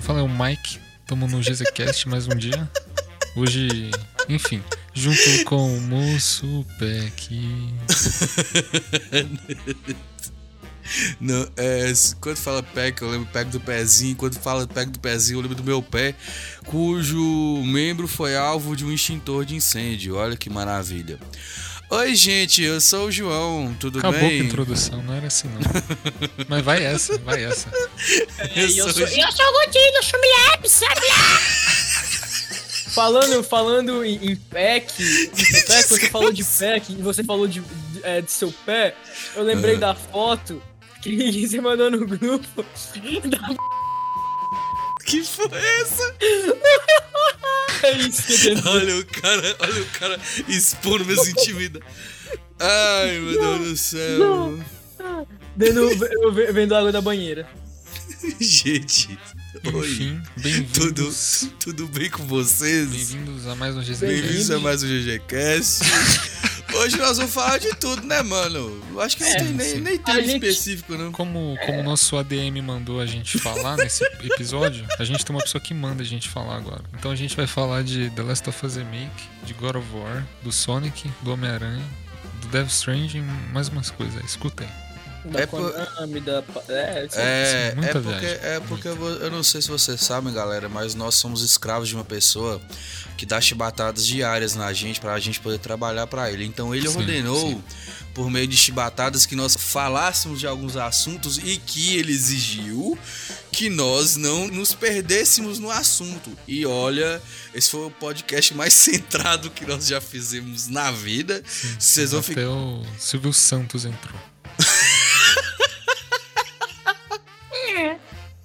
quem fala é o Mike. Tamo no GZCast mais um dia. Hoje, enfim, junto com o Moço Peck. Não, é, quando fala pack, eu lembro pack do pezinho. Quando fala pack do pezinho, eu lembro do meu pé, cujo membro foi alvo de um extintor de incêndio. Olha que maravilha. Oi, gente, eu sou o João, tudo Acabou bem? com a introdução, não era assim não. Mas vai essa, vai essa. Eu eu, sou sou, o Ju- eu sou o Godinho, eu sou sabe? Falando, falando em, em pack, em pack, você falou de pack e você falou de, de, é, de seu pé, eu lembrei Ah. da foto que você mandou no grupo da Que foi essa? é isso. Olha o cara, olha o cara expondo minhas intimidades. Ai, meu Deus do céu. Dando, eu ve- vendo água da banheira. Gente. Enfim, Tudo, bem-vindos. tudo bem com vocês? Bem-vindos a mais um GZCast. Bem-vindos a mais um GGCast. Hoje nós vamos falar de tudo, né, mano? Eu acho que não É, tem nem, nem gente- específico, não. Como, como o nosso ADM mandou a gente falar nesse episódio, a gente tem uma pessoa que manda a gente falar agora. Então a gente vai falar de The Last of Us Remake, de God of War, do Sonic, do Homem-Aranha, do Death Stranding e mais umas coisas. Escutem. Da É por- Konami, da. É, É, Sim, muita é porque, viagem, é porque eu, eu não sei se vocês sabem, galera, mas nós somos escravos de uma pessoa que dá chibatadas diárias na gente pra gente poder trabalhar pra ele. Então ele Sim, ordenou, sim. por meio de chibatadas, que nós falássemos de alguns assuntos e que ele exigiu que nós não nos perdêssemos no assunto. E olha, esse foi o podcast mais centrado que nós já fizemos na vida. Vocês vão ficar. Até o Silvio Santos entrou.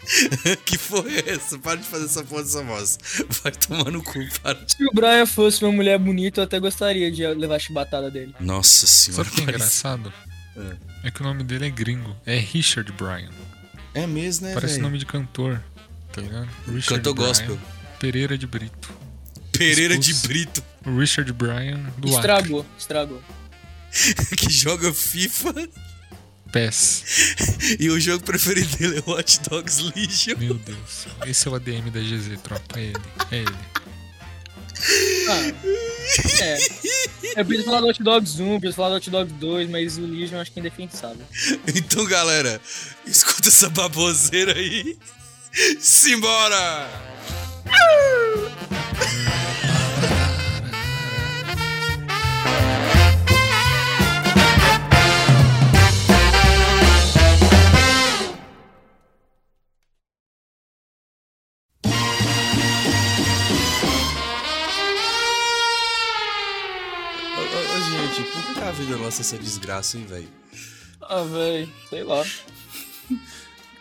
que foi essa? Para de fazer essa porra dessa voz. Vai tomar no cu, para de. Se o Brian fosse uma mulher bonita, eu até gostaria de levar a chibatada dele. Nossa senhora. Sabe o que é engraçado? É que o nome dele é gringo. É Richard Bryan. É mesmo, né, Parece velho? nome de cantor. Tá ligado? Richard Cantor Bryan gospel. Pereira de Brito. Pereira de Expulso. Brito, O Richard Bryan do Acre. Estragou, estragou. que joga FIFA E o jogo preferido dele é Watch Dogs Legion. Meu Deus. Esse é o ADM da GZ, tropa. É ele. É ele. Ah, é. Eu preciso falar do Hot Dogs 1, preciso falar do Hot Dogs 2, mas o Legion eu acho que é indefensável. Então, galera, escuta essa baboseira aí. Simbora! Ô, vida nossa essa desgraça, hein, velho? Ah, véi, sei lá.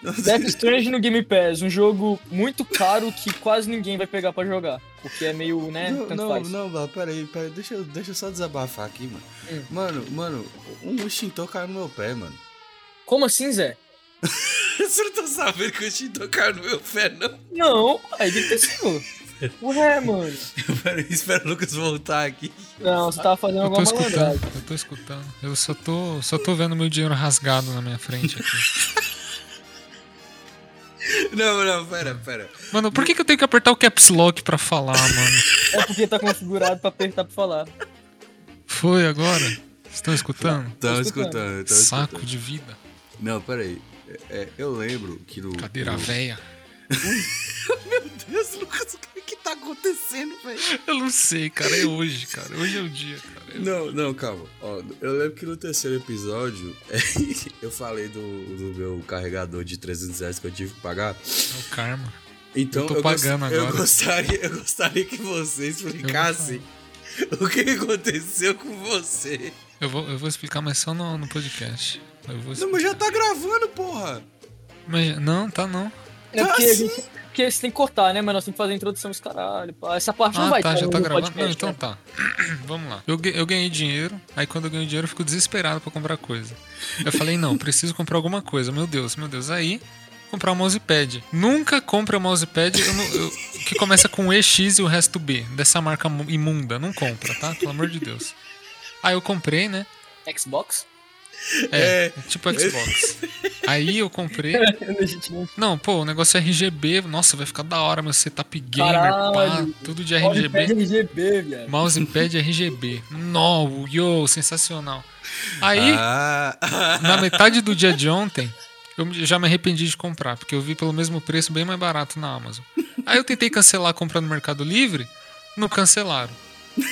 Death Strange no Game Pass, um jogo muito caro que quase ninguém vai pegar pra jogar. Porque é meio, né, Não, tanto não, faz. não, Val, peraí, peraí, deixa, eu- deixa eu só desabafar aqui, mano. Hum. Mano, mano, um extintor caiu no meu pé, mano. Como assim, Zé? Você não tá sabendo que o extintor caiu no meu pé, não? Não, aí que aconteceu. Ué, mano. Peraí, espera o Lucas voltar aqui. Não, você tava fazendo Eu alguma malandragem. eu tô escutando. Eu só tô, só tô vendo meu dinheiro rasgado na minha frente aqui. Não, não, pera, pera. Mano, por que, que eu tenho que apertar o caps lock pra falar, mano? É porque tá configurado pra apertar pra falar. Foi agora? Vocês estão escutando? Tava escutando. escutando, Saco escutando. de vida. Não, peraí. É, é, eu lembro que no. Cadeira no... véia. Meu Deus, Lucas, que, que tá acontecendo, velho? Eu não sei, cara. É hoje, cara. Hoje é o dia, cara. Eu- Não, não, calma. Ó, eu lembro que no terceiro episódio eu falei do, do meu carregador de 300 reais que eu tive que pagar. É o karma. Então Eu tô gost- pagando eu agora. gostaria, eu gostaria que você explicasse o que aconteceu com você. Eu vou, eu vou explicar, mas só no, no podcast. Eu vou Não, mas já tá gravando, porra. Mas- não, tá não. É porque, Tá a gente, porque você tem que cortar, né? Mas nós temos que fazer a introdução dos caralho. pá. Essa parte não Ah, vai tá, já tá gravando. podcast, Não, então né? tá. Vamos lá. Eu, eu ganhei dinheiro, aí quando eu ganhei dinheiro eu fico desesperado pra comprar coisa. Eu falei, não, preciso comprar alguma coisa. Meu Deus, meu Deus. Aí, comprar um mousepad. Nunca compre um mousepad eu não- eu- que começa com EX e o resto B, dessa marca mu- imunda. Não compra, tá? Pelo amor de Deus. Aí eu comprei, né? Xbox? É, tipo Xbox. Aí eu comprei. Não, pô, o negócio é RGB. Nossa, vai ficar da hora, meu setup gamer, pá, Caralho. tudo de RGB. RGB. Mousepad RGB. No, yo, sensacional. Aí, Ah, na metade do dia de ontem, eu já me arrependi de comprar, porque eu vi pelo mesmo preço bem mais barato na Amazon. Aí eu tentei cancelar comprando no Mercado Livre, não cancelaram.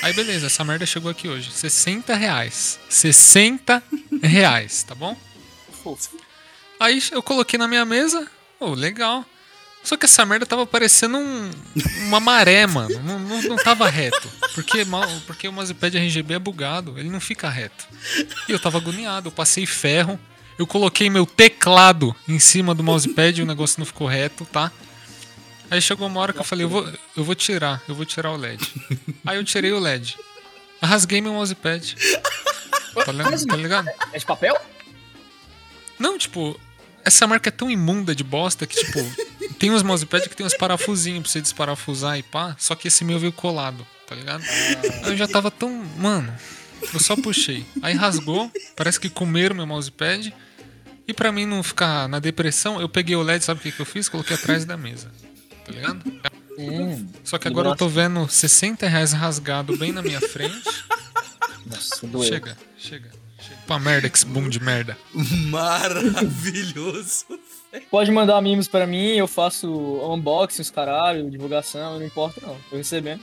Aí beleza, essa merda chegou aqui hoje. 60 reais. 60 reais, tá bom? Fofo. Aí eu coloquei na minha mesa, oh, legal. Só que essa merda tava parecendo um- uma maré, mano. Não, não, não tava reto. Porque, porque o mousepad RGB é bugado, ele não fica reto. E eu tava agoniado, eu passei ferro, eu coloquei meu teclado em cima do mousepad e o negócio não ficou reto, tá? Aí chegou uma hora que eu falei, eu vou, eu vou tirar, eu vou tirar o LED. Aí eu tirei o LED. Rasguei meu mousepad. Tá ligado? Tá ligado? É de papel? Não, tipo, essa marca é tão imunda de bosta que, tipo, tem uns mousepad que tem uns parafusinhos pra você desparafusar e pá, só que esse meu veio colado, tá ligado? Aí eu já tava tão. Mano, eu só puxei. Aí rasgou, parece que comeram meu mousepad. E pra mim não ficar na depressão, eu peguei o LED, sabe o que, que eu fiz? Coloquei atrás da mesa. Tá ligado? Hum. Só que agora eu tô vendo 60 reais rasgado bem na minha frente. Nossa, doeu. Chega, chega, chega. Pô, merda, que esse boom de merda. maravilhoso. Pode mandar memes pra mim, eu faço unboxing, os caralho, divulgação, não importa não. Tô recebendo.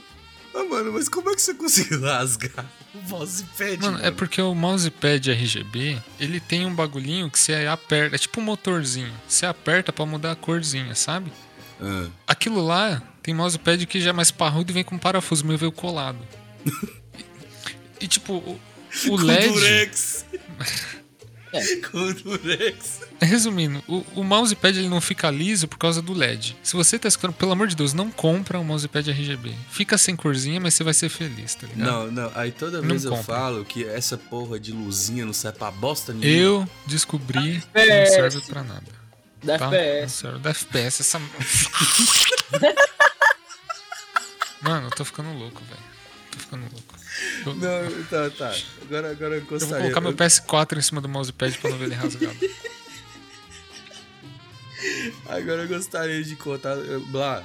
Ah, mano, mas como é que você conseguiu rasgar o mousepad? Mano, é porque o mousepad RGB, ele tem um bagulhinho que você aperta, é tipo um motorzinho. Você aperta pra mudar a corzinha, sabe? Ah. Aquilo lá tem mousepad que já é mais parrudo e vem com parafuso, meu veio colado. e, e, tipo, o, o Com LED. durex. É. Com durex. Resumindo, o, o mousepad ele não fica liso por causa do LED. Se você tá escutando, pelo amor de Deus, não compra um mousepad RGB. Fica sem corzinha, mas você vai ser feliz, tá ligado? Não, não. Aí toda Não vez eu compra. falo que essa porra de luzinha não serve pra bosta nenhuma. Eu descobri que não serve pra nada. Da Tá? FPS. Da FPS, essa. Mano, eu tô ficando louco, velho. Tô ficando louco. Eu, Não, tá, tá. Agora, agora eu eu vou gostaria. colocar meu eu- PS4 em cima do mousepad pra não ver ele rasgado. Agora eu gostaria de contar. Blá.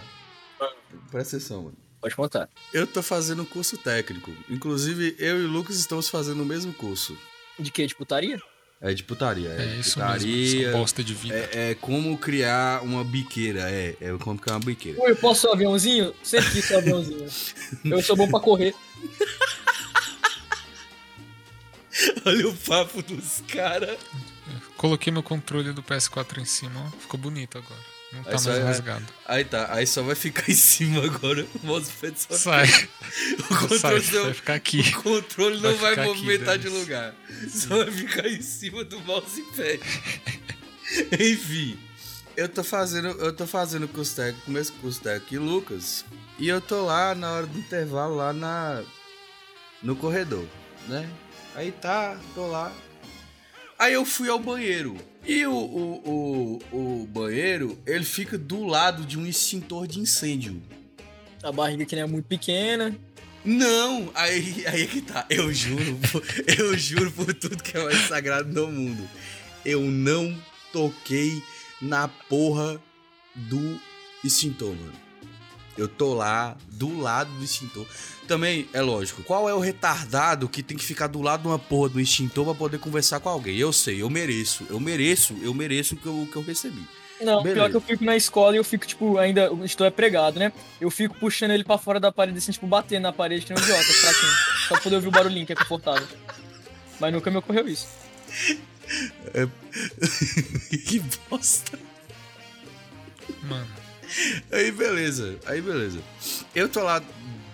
Presta atenção, mano. Pode contar. Eu tô fazendo um curso técnico. Inclusive, eu e o Lucas estamos fazendo o mesmo curso. De que? De putaria? É de putaria. É, É isso putaria. mesmo, bosta de vida. É, é como criar uma biqueira. É, é como criar uma biqueira. Oi, eu posso ser um aviãozinho? Sempre quis ser um aviãozinho. Eu sou bom pra correr. Olha o papo dos caras. Coloquei meu controle do PS4 em cima, ó. Ficou bonito agora. Não tá Aí só mais é- rasgado. Aí tá, aí só vai ficar em cima agora. O mousepad só Sai. O controle, Sai, não, vai ficar aqui. o controle não Vai vai, ficar aqui, movimentar de lugar. Só vai ficar em cima do mousepad. Enfim. Eu tô fazendo, eu tô fazendo curso técnico, mesmo curso técnico e Lucas. E eu tô lá na hora do intervalo, lá na no corredor, né? Aí tá, tô lá. Aí eu fui ao banheiro. E o, o, o, o banheiro, ele fica do lado de um extintor de incêndio. A barriga que não é muito pequena. Não, aí, aí é que tá. Eu juro, eu juro por tudo que é mais sagrado no mundo. Eu não toquei na porra do extintor, mano. Eu tô lá, do lado do extintor. Também, é lógico, qual é o retardado que tem que ficar do lado de uma porra do extintor pra poder conversar com alguém? Eu sei, eu mereço, eu mereço, eu mereço o que eu, o que eu recebi. Não, Beleza. pior que eu fico na escola e eu fico, tipo, ainda. O extintor é pregado, né? Eu fico puxando ele pra fora da parede, assim, tipo, batendo na parede, que nem um idiota, fraquinho. Só pra poder ouvir o barulhinho, que é confortável. Mas nunca me ocorreu isso. que bosta. Mano, Aí beleza, aí beleza. Eu tô lá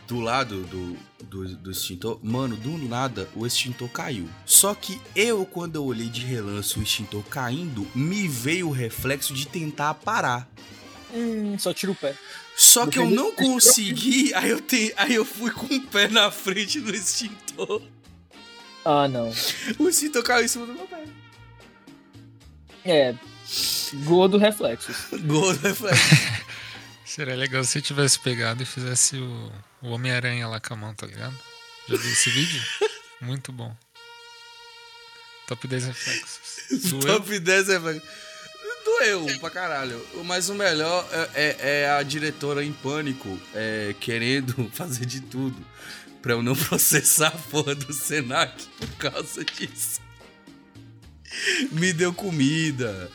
do lado do, do, do extintor, mano, do nada o extintor caiu. Só que eu, quando eu olhei de relance o extintor caindo, me veio o reflexo de tentar parar. Hum, só tira o pé. Só que eu não consegui, aí eu, te, aí eu fui com o pé na frente do extintor. Ah, não. O extintor caiu em cima do meu pé. É. Gordo reflexos. Gol do reflexo. Seria legal se eu tivesse pegado e fizesse o, o Homem-Aranha lá com a mão, tá ligado? Já viu esse vídeo? Muito bom. Top 10 reflexos. Doeu? Top 10 é. Doeu pra caralho. Mas o melhor é, é- é a diretora em pânico, é, querendo fazer de tudo pra eu não processar a porra do Senac por causa disso. Me deu comida.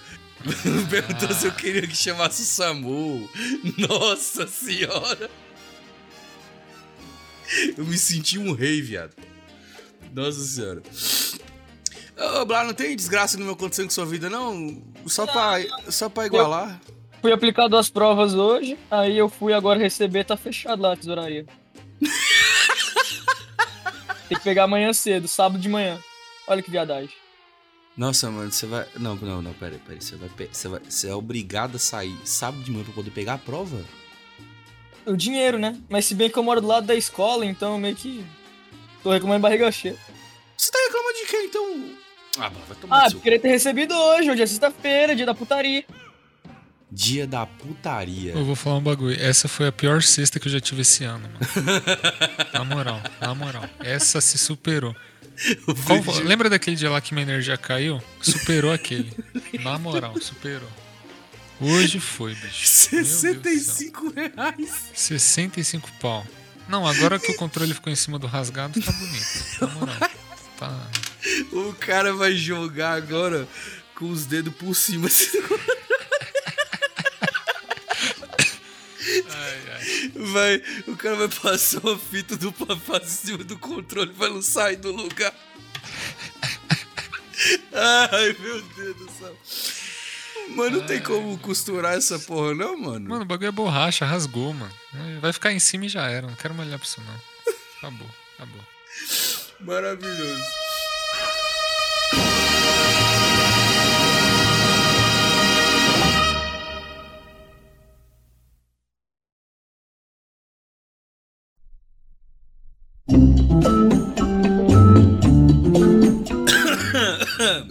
Perguntou se eu queria que chamasse o SAMU. Nossa senhora. Eu me senti um rei, viado. Nossa senhora. Ô, Blá, não tem desgraça nenhuma acontecendo com sua vida, não? Só pra, só pra igualar? Fui aplicado as provas hoje, aí eu fui agora receber, tá fechado lá a tesouraria. Tem que pegar amanhã cedo, sábado de manhã. Olha que viadagem. Nossa, mano, você vai. Não, não, não, pera aí, pera aí. Você vai, você vai. Você é obrigado a sair sábado de manhã pra poder pegar a prova? O dinheiro, né? Mas se bem que eu moro do lado da escola, então meio que. Tô reclamando barriga cheia. Você tá reclamando de quê, então? Ah, vai tomar Ah, seu. queria ter recebido hoje, hoje é sexta-feira, dia da putaria. Dia da putaria. Eu vou falar um bagulho. Essa foi a pior sexta que eu já tive esse ano, mano. Na moral, na moral. Essa se superou. Foi- Lembra daquele dia lá que minha energia caiu? Superou aquele. Na moral, superou. Hoje foi, bicho. Meu Deus do céu. 65 reais. 65 pau. Não, agora que o controle ficou em cima do rasgado, tá bonito. Na moral. Tá. O cara vai jogar agora com os dedos por cima. assim. Ai, ai. Vai, o cara vai passar uma fita do papá em cima do controle pra não sair do lugar. Ai, meu Deus do céu. Mano, não tem como costurar essa porra, não, mano? Mano, o bagulho é borracha, rasgou, mano. Vai ficar em cima e já era. Não quero mais olhar pra isso, não. Acabou, acabou. Maravilhoso.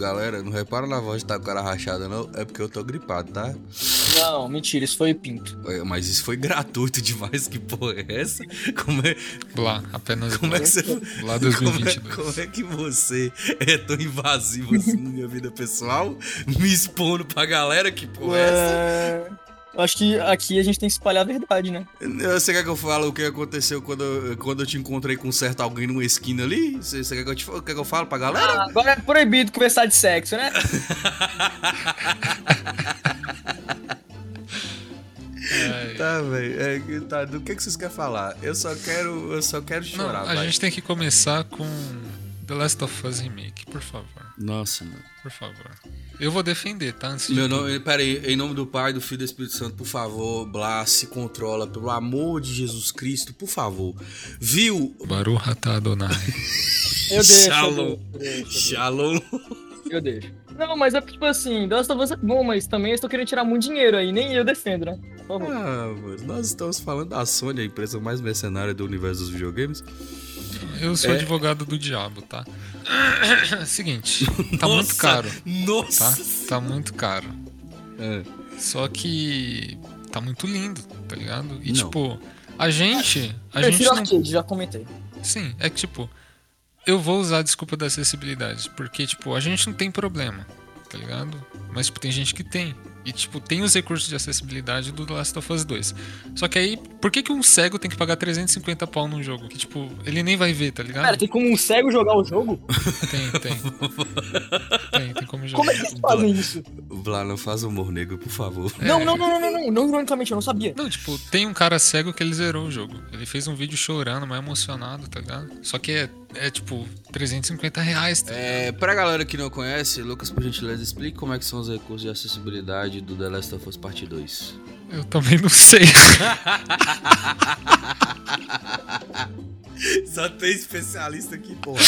Galera, não repara na voz de tá com a cara rachada, não. É porque eu tô gripado, tá? Não, mentira, isso foi pinto. É, Mas isso foi gratuito demais. Que porra é essa? Como é, Blá, apenas como é que você. Blá Como é, 2022. como é que você é tão invasivo assim na minha vida pessoal? Me expondo pra galera? Que porra é essa? É... Eu acho que aqui a gente tem que espalhar a verdade, né? Você quer que eu fale o que aconteceu quando, eu- quando eu te encontrei com certo alguém numa esquina ali? Você, você quer, que eu te, quer que eu fale pra galera? Ah, agora é proibido conversar de sexo, né? Ai, Tá, velho. É, que tá, do que, que vocês querem falar? Eu só quero, eu só quero Não, chorar, a vai. gente tem que começar com The Last of Us Remake, por favor. Nossa, mano. Por favor. Eu vou defender, tá? Antes Meu nome, pera aí, em nome do Pai, do Filho e do Espírito Santo, por favor, Blas, se controla, pelo amor de Jesus Cristo, por favor. Viu? Baruch atah Adonai. Eu deixo. Shalom. Eu deixo, eu Shalom. eu deixo. Não, mas é tipo assim, The Last of Us é bom, mas também eles estão querendo tirar muito dinheiro aí. Nem eu defendo, né? Por favor. Ah, mano, nós estamos falando da Sony, a empresa mais mercenária do universo dos videogames. Eu sou É. advogado do diabo, tá? Seguinte, tá Nossa, muito caro, tá? Nossa! Tá muito caro. É. Só que tá muito lindo, tá ligado? E Não. tipo, a gente, a Eu gente não arcade, já comentei. Sim, é que tipo, eu vou usar a desculpa da acessibilidade, porque tipo, a gente não tem problema, tá ligado? Mas tipo, tem gente que tem. E tipo, tem os recursos de acessibilidade do The Last of Us 2. Só que aí, por que que um cego tem que pagar 350 pau num jogo? Que tipo, ele nem vai ver, tá ligado? Cara, tem como um cego jogar o jogo? Tem, tem. tem, tem como jogar. Como é que eles fazem isso? Blá, não faz humor negro, por favor. Não, não, não, não, não, não, não, ironicamente, eu não sabia. Não, tipo, tem um cara cego que ele zerou o jogo. Ele fez um vídeo chorando, mais emocionado, tá ligado? Só que é, é tipo, 350 reais, tá ligado? É, pra galera que não conhece, Lucas, por gentileza, explique como é que são os recursos de acessibilidade do The Last of Us Part 2. Eu também não sei. Só tem especialista aqui, porra.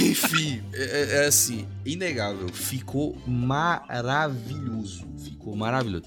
Enfim, é, é assim, inegável. Ficou maravilhoso. Ficou maravilhoso.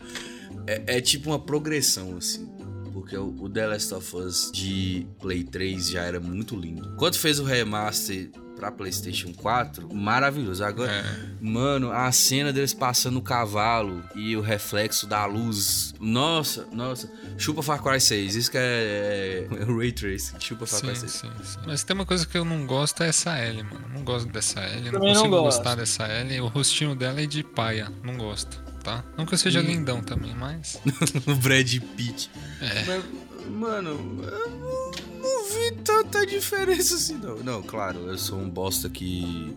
É, é tipo uma progressão, assim. Porque o, o The Last of Us de Play 3 já era muito lindo. Quando fez o remaster pra PlayStation 4, maravilhoso. Agora, É. mano, a cena deles passando o cavalo e o reflexo da luz. Nossa, nossa. Chupa Far Cry 6. Isso que é, é o Ray Tracing. Chupa Far Cry Sim, 6. sim, sim. Mas tem uma coisa que eu não gosto é essa L, mano. Não gosto dessa L, não Também não consigo gosto. gostar dessa L. O rostinho dela é de paia, não gosto, tá? Não que eu seja lindão também, mas. o Brad Pitt. É. Mas, mano, eu não, não vi tanta diferença assim, não. Não, claro, eu sou um bosta que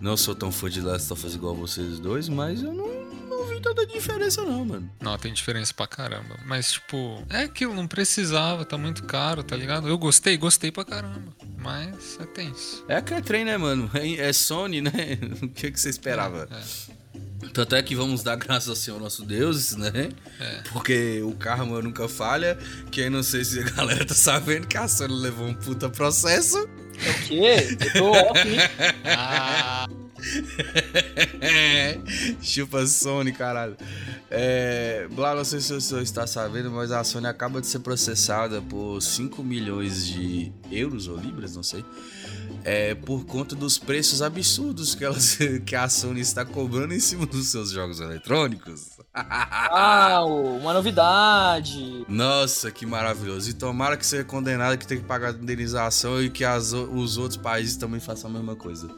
não sou tão fã de Last of Us igual vocês dois, mas eu não, não vi tanta diferença, não, mano. Não, tem diferença pra caramba. Mas, tipo, é aquilo, não precisava, tá muito caro, tá ligado? Eu gostei, gostei pra caramba. Mas é tenso. É que é trem, né, mano? É, é Sony, né? O que, que você esperava? É. Tanto é que vamos dar graças ao Senhor nosso Deus, né? É. Porque o karma nunca falha. Que eu não sei se a galera tá sabendo que a Sony levou um puta processo. É o quê? Eu tô off, hein? Ah, Chupa Sony, caralho. É, Blá, não sei se você está sabendo, mas a Sony acaba de ser processada por 5 milhões de euros ou libras, não sei. É, por conta dos preços absurdos que, elas, que a Sony está cobrando em cima dos seus jogos eletrônicos. Ah, uma novidade. Nossa, que maravilhoso. E tomara que seja condenado que tenha que pagar indenização e que as os outros países também façam a mesma coisa.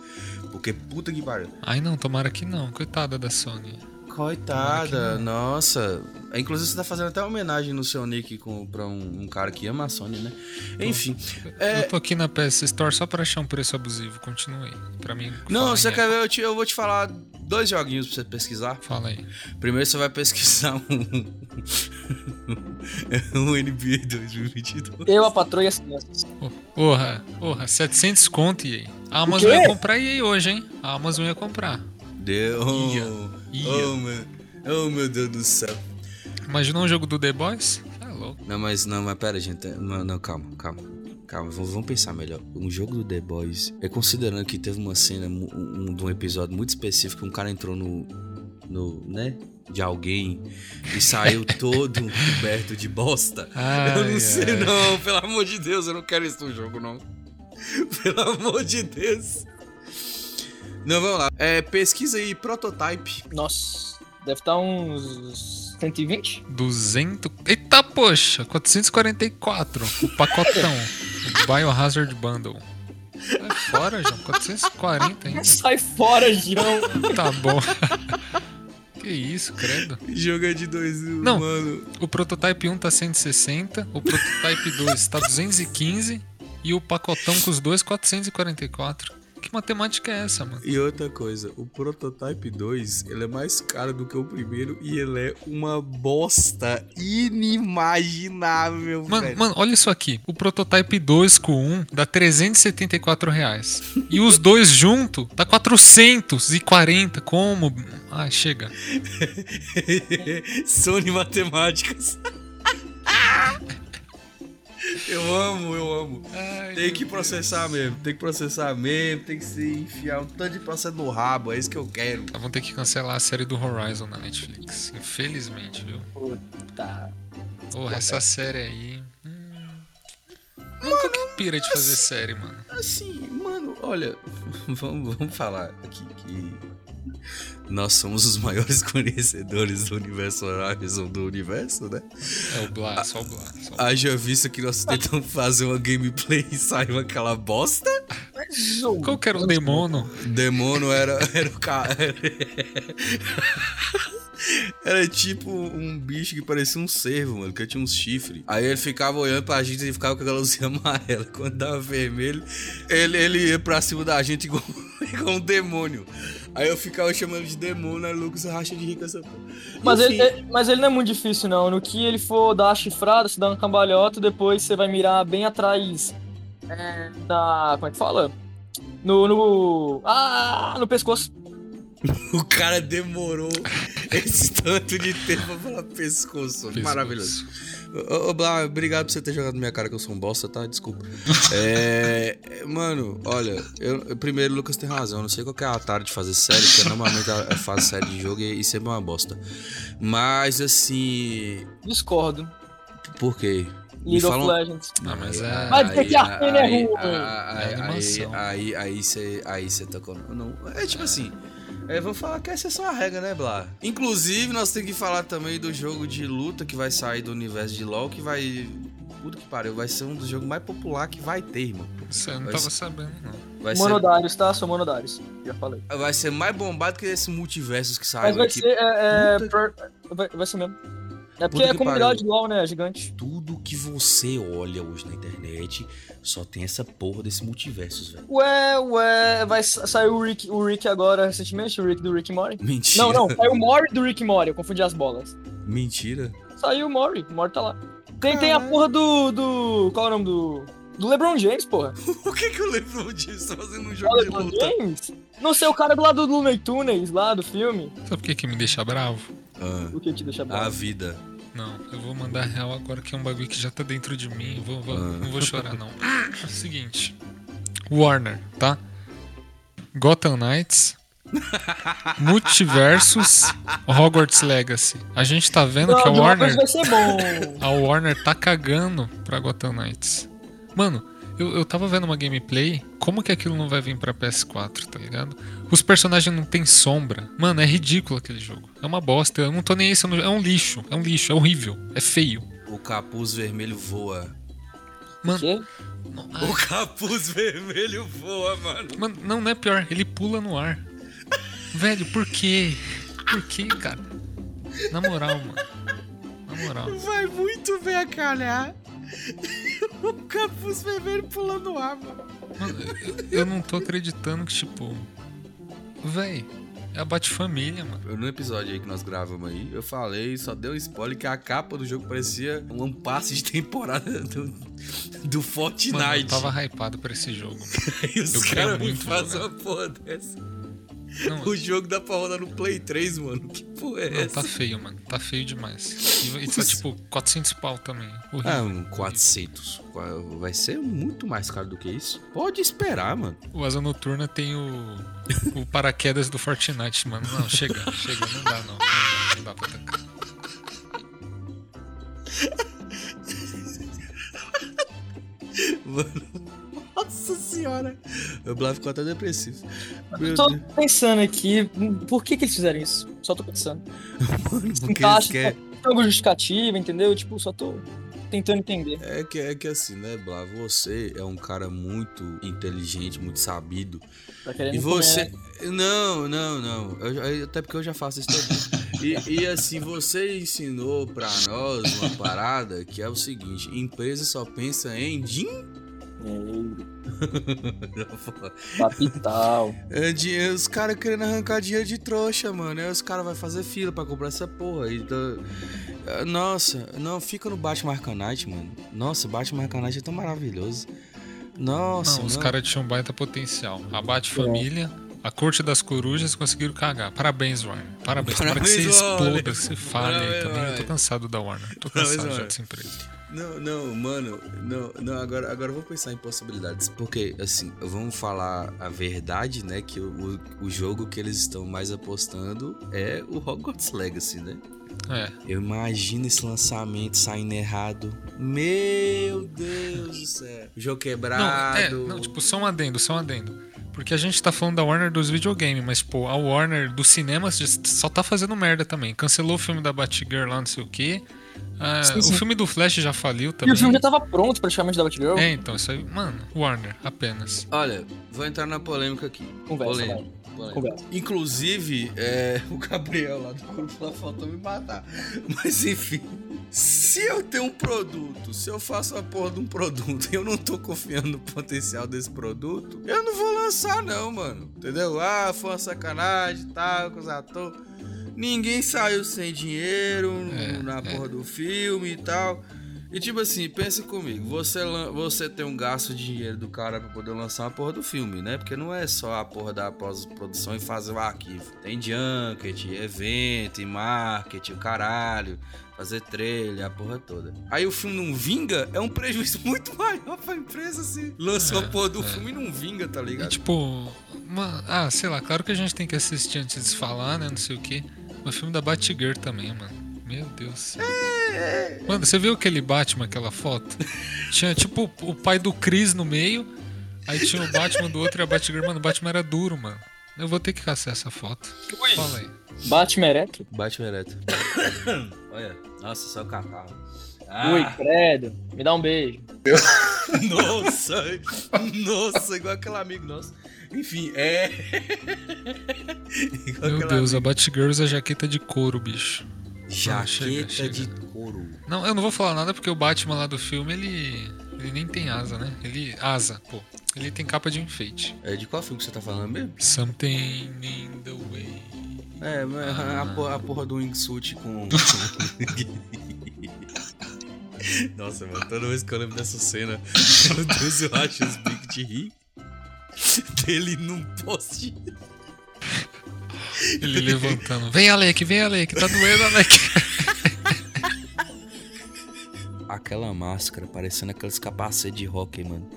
Porque puta que pariu. Ai não, tomara que não. Coitada da Sony. Coitada, nossa. Inclusive você tá fazendo até uma homenagem no seu nick com, pra um, um cara que ama a Sony, né? Enfim. É, Eu tô aqui na PS Store só pra achar um preço abusivo. Continue. Pra mim. não, você quer ver? Eu, te- eu vou te falar dois joguinhos pra você pesquisar. Fala aí. Primeiro você vai pesquisar um. um NBA 2022. Eu, a patroa e as crianças. Porra, porra, 700 conto e aí. A Amazon ia comprar e aí hoje, hein? A Amazon ia comprar. Deu. Ia, ia. Oh, meu, oh, meu Deus do céu. Imaginou um jogo do The Boys? É louco. Não, mas não, mas pera, gente. Não, não, calma, calma. Calma, vamos, vamos pensar melhor. Um jogo do The Boys é considerando que teve uma cena, um, de um episódio muito específico, um cara entrou no. no. né? De alguém e saiu todo coberto de bosta. Ai, eu não sei, ai. não. Pelo amor de Deus, eu não quero isso no jogo, não. Pelo amor de Deus. Não, vamos lá. É, pesquisa aí, prototype. Nossa, deve estar uns 120? 200. Eita, poxa! 444. O pacotão. o Biohazard Bundle. Sai fora, João. 440 ainda. Sai fora, João. Tá bom. que isso, credo. Jogo é de dois, Não. mano. O Prototype 1 tá 160. O Prototype 2 tá 215. E o pacotão com os dois, 444. Matemática é essa, mano? E outra coisa, o Prototype 2, ele é mais caro do que o primeiro e ele é uma bosta inimaginável, Mano, velho. mano, olha isso aqui. O Prototype 2 com 1 dá 374 reais. E os dois junto dá 440. Como? Ah, chega. Sony Matemáticas. eu amo, eu amo. Tem que processar mesmo, tem que processar mesmo, tem que se enfiar um tanto de processo no rabo, é isso que eu quero. Vão ter que cancelar a série do Horizon na Netflix. Infelizmente, viu? Puta. Porra, essa série aí. Hum... Nunca que pira de fazer série, mano. Assim, mano, olha, vamos, vamos falar aqui que nós somos os maiores conhecedores do universo Horizon do universo, né? É o Blá, só o Blá. Haja vista que nós tentamos fazer uma gameplay e saiu aquela bosta. Qual que era o demono? Demono era, era o cara. Era tipo um bicho que parecia um cervo, mano, que tinha uns chifres. Aí ele ficava olhando pra gente e ficava com aquela luzinha amarela. Quando dava vermelho, ele, ele ia pra cima da gente igual, igual um demônio. Aí eu ficava chamando de demônio, aí o Lucas racha de rico essa porra. Mas ele, ele- mas ele não é muito difícil, não. No que ele for dar a chifrada, se dá um cambalhota, depois você vai mirar bem atrás é, da. Como é que fala? No. no ah, no pescoço. O cara demorou esse tanto de tempo pra falar pescoço. Pescoço. Maravilhoso. Ô, ô, Blá, obrigado por você ter jogado na minha cara que eu sou um bosta, tá? Desculpa. É, é, mano, olha, eu, primeiro o Lucas tem razão. Eu não sei qual que é a tarde de fazer série, porque normalmente ela faz série de jogo e, e sempre é uma bosta. Mas assim. Discordo. Por quê? League of falam- Legends. Ah, mas Aí- é. Vai dizer que a Arcane é aí- ruim. aí- É animação. Aí aí você aí você tocou. Não, é tipo assim. É, vamos falar que essa é só a regra, né, Blá? Inclusive, nós temos que falar também do jogo de luta que vai sair do universo de LoL, que vai. Puta que pariu, vai ser um dos jogos mais populares que vai ter, irmão. Isso eu não Vai tava ser- sabendo, não. Vai ser, Monodarius, tá? Sou Monodarius. Já falei. vai ser mais bombado que esse multiversos que Mas saiu vai aqui. ser. É, é, per- vai, vai ser mesmo. É porque Puta a que comunidade do LoL, né? É gigante. Tudo que você olha hoje na internet só tem essa porra desse multiversos, velho. Ué, ué, vai sa- sair o Rick, o Rick agora recentemente, o Rick do Rick Morty. Mentira. Não, não, saiu o Mori do Rick Morty, eu confundi as bolas. Mentira. Saiu o Mori, o Mori tá lá. Tem, tem a porra do, do. Qual é o nome do. Do LeBron James, porra. O que que eu lembro disso? Tá fazendo um O jogo de LeBron luta. James? Não sei, o cara do lado do Looney Tunes, lá do filme. Sabe por que, que me deixa bravo? Ah, O que te deixa a bravo? vida. Não, eu vou mandar real agora que é um bagulho que já tá dentro de mim. Vou, vou- Ah. Não vou chorar, não. É o seguinte: Warner, tá? Gotham Knights. Multiversus Hogwarts Legacy. A gente tá vendo Não, que a Warner. vai ser bom. A Warner tá cagando pra Gotham Knights. Mano, eu, eu tava vendo uma gameplay, como que aquilo não vai vir pra PS4, tá ligado? Os personagens não tem sombra. Mano, é ridículo aquele jogo. É uma bosta. Eu não tô nem não- É um lixo. É um lixo. É horrível. É feio. O capuz vermelho voa. Mano? O capuz vermelho voa, mano. mano, não, não é pior. Ele pula no ar. Velho, por quê? Por quê, cara? Na moral, mano. Na moral. Vai muito bem a calhar. O capuz vermelho pulando ar, mano. Mano, eu, não tô acreditando que, tipo. Véi, é a Bate-Família, mano. No episódio aí que nós gravamos aí, eu falei, só deu um spoiler que a capa do jogo parecia um passe de temporada do, do Fortnite. Mano, eu tava hypado pra esse jogo. E os caras me fazem uma porra dessa. Não, O jogo dá pra rodar no Play 3, mano. Que porra é não, essa? tá feio, mano. Tá feio demais. E, e tá tipo 400 pau também. Horrível. Ah, um 400. Vai ser muito mais caro do que isso. Pode esperar, mano. O Asa Noturna tem o, o paraquedas do Fortnite, mano. Não, chega, chega. Não dá, não. Não dá, não dá pra tancar. Mano, nossa senhora. O Blá ficou até depressivo. Meu Tô Deus, pensando aqui, por que que eles fizeram isso? Só tô pensando. mano, porque eles querem. tem alguma justificativa, entendeu? Tipo, só tô tentando entender. É que, é que assim, né, Blá? Você é um cara muito inteligente, muito sabido. Tá querendo E você. comer, né? Não, não, não. Eu até porque eu já faço isso todo. E, e assim, você ensinou pra nós uma parada que é o seguinte: empresa só pensa em din. Capital. É dinheiro, os caras querendo arrancar dinheiro de trouxa, mano. Aí os caras vão fazer fila pra comprar essa porra. Então, é, nossa, não, fica no Batman Arcanite, mano. Nossa, Batman Arcanite é tão maravilhoso. Nossa, Não, os caras tinham baita potencial. A Bate-Família, a Corte das Corujas conseguiram cagar. Parabéns, Warner. Parabéns. Tomara que você Parabéns, Warner. exploda, que você fale aí Parabéns, também. Eu tô Warner. cansado da Warner. Tô Parabéns, cansado já Warner. dessa empresa. Não, não, mano, não, não, agora, agora eu vou pensar em possibilidades. Porque, assim, vamos falar a verdade, né? Que o, o jogo que eles estão mais apostando é o Hogwarts Legacy, né? É. Eu imagino esse lançamento saindo errado. Meu Deus do céu. O jogo Não, é, quebrado. não, tipo, só um adendo, só um adendo. Porque a gente tá falando da Warner dos videogames, mas, pô, a Warner dos cinemas só tá fazendo merda também. Cancelou o filme da Batgirl lá, não sei o quê. Ah, Sim, o sim. filme do Flash já faliu E também. o filme já tava pronto praticamente da Batgirl. É, então, isso aí. Mano, Warner, apenas. Olha, vou entrar na polêmica aqui. Conversa, polêmica. vai. Conversa. Inclusive, é, o Gabriel lá do grupo lá faltou me matar. Mas enfim. Se eu tenho um produto, se eu faço a porra de um produto e eu não tô confiando no potencial desse produto, eu não vou lançar, não, mano. Entendeu? Ah, foi uma sacanagem e tal, com os atores. Ninguém saiu sem dinheiro É, na é. porra do filme e tal. E tipo assim, pensa comigo, você, você tem um gasto de dinheiro do cara pra poder lançar a porra do filme, né? Porque não é só a porra da pós-produção e fazer o arquivo. Tem junket, evento, e marketing, o caralho, fazer trailer, a porra toda. Aí o filme não vinga, é um prejuízo muito maior pra empresa se lançou É, a porra do é. filme e não vinga, tá E ligado? tipo, uma- ah, sei lá, claro que a gente tem que assistir antes de falar, né? Não sei o quê. O filme da Batgirl também, mano. Meu Deus. do céu. Mano, você viu aquele Batman, aquela foto? Tinha tipo o pai do Chris no meio, aí tinha o Batman do outro e a Batgirl. Mano, o Batman era duro, mano. Eu vou ter que caçar essa foto. Fala aí. Batman ereto? Batman ereto. Olha, nossa, só o cacau. Ui, credo. Me dá um beijo. Nossa, nossa, igual aquele amigo nosso. Enfim, é. Igual Meu Deus, a amigo. Batgirl usa jaqueta de couro, bicho. Jaqueta chega, chega. de couro. Não, eu não vou falar nada porque o Batman lá do filme, ele. Ele nem tem asa, né? Ele. Asa, pô. Ele tem capa de enfeite. É, de qual filme que você tá falando mesmo? Something in the way. É, mas a, porra, a porra do wingsuit com. Nossa, mano, toda vez que eu lembro dessa cena, meu Deus, eu acho os bicos de rir. Dele num poste. Ele levantando. Vem, Alec, vem, Alec. Tá doendo, Alec. Aquela máscara, parecendo aqueles capacetes de hockey, mano.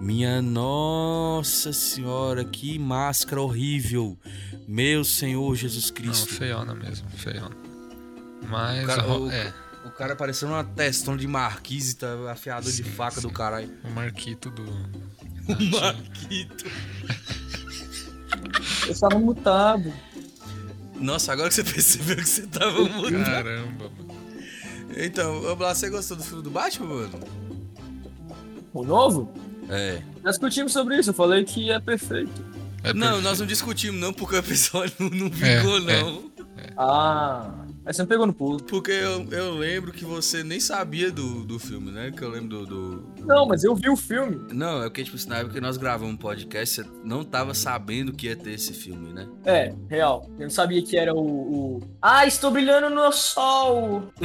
Minha nossa senhora, que máscara horrível. Meu Senhor Jesus Não, Cristo. feiona mesmo, feiona. Mas, Cara, ó, o- é, O cara parecendo uma testão de marquise, tá afiador de Sim, faca do sim. caralho. o Marquito do. O Marquito. Eu estava mutado. Nossa, agora que você percebeu que você tava mudando. Caramba, mano. Então, você gostou do filme do Batman, mano? O novo? É. Já discutimos sobre isso. Eu falei que é perfeito. É não, perfeito. nós não discutimos, não, porque o pessoal não, não É, vingou, é. não. Ah, aí você me pegou no pulo. Porque eu, eu lembro que você nem sabia do, do filme, né? Que eu lembro do, do- Não, mas eu vi o filme. Não, é porque, tipo, na época que nós gravamos um podcast, você não tava sabendo que ia ter esse filme, né? É, real. Eu não sabia que era o. o... Ah, estou brilhando no sol! O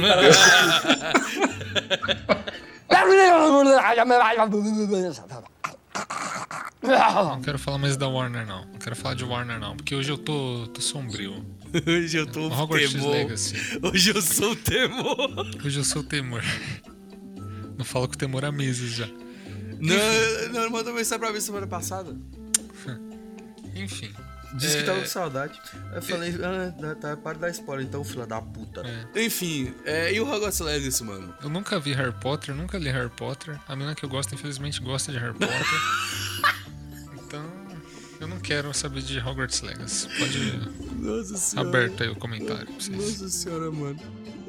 Não quero falar mais da Warner, não. Não quero falar de Warner, não. Porque hoje eu tô, tô sombrio. Hoje eu tô Hogwarts temor. Legacy. Hoje eu sou o temor. Hoje eu sou o temor. Não falo com o temor há meses já. Não, não, ele mandou mensagem pra mim semana passada. Enfim. Disse que É. tava com saudade. Eu falei, ah, tá, para de dar spoiler então, filha da puta. É. Enfim, é, e o Hogwarts Legacy, mano? Eu nunca vi Harry Potter, nunca li Harry Potter. A menina que eu gosto, infelizmente, gosta de Harry Potter. Eu não quero saber de Hogwarts Legacy. Pode Nossa senhora. aberto aí o comentário pra vocês. Nossa senhora, mano.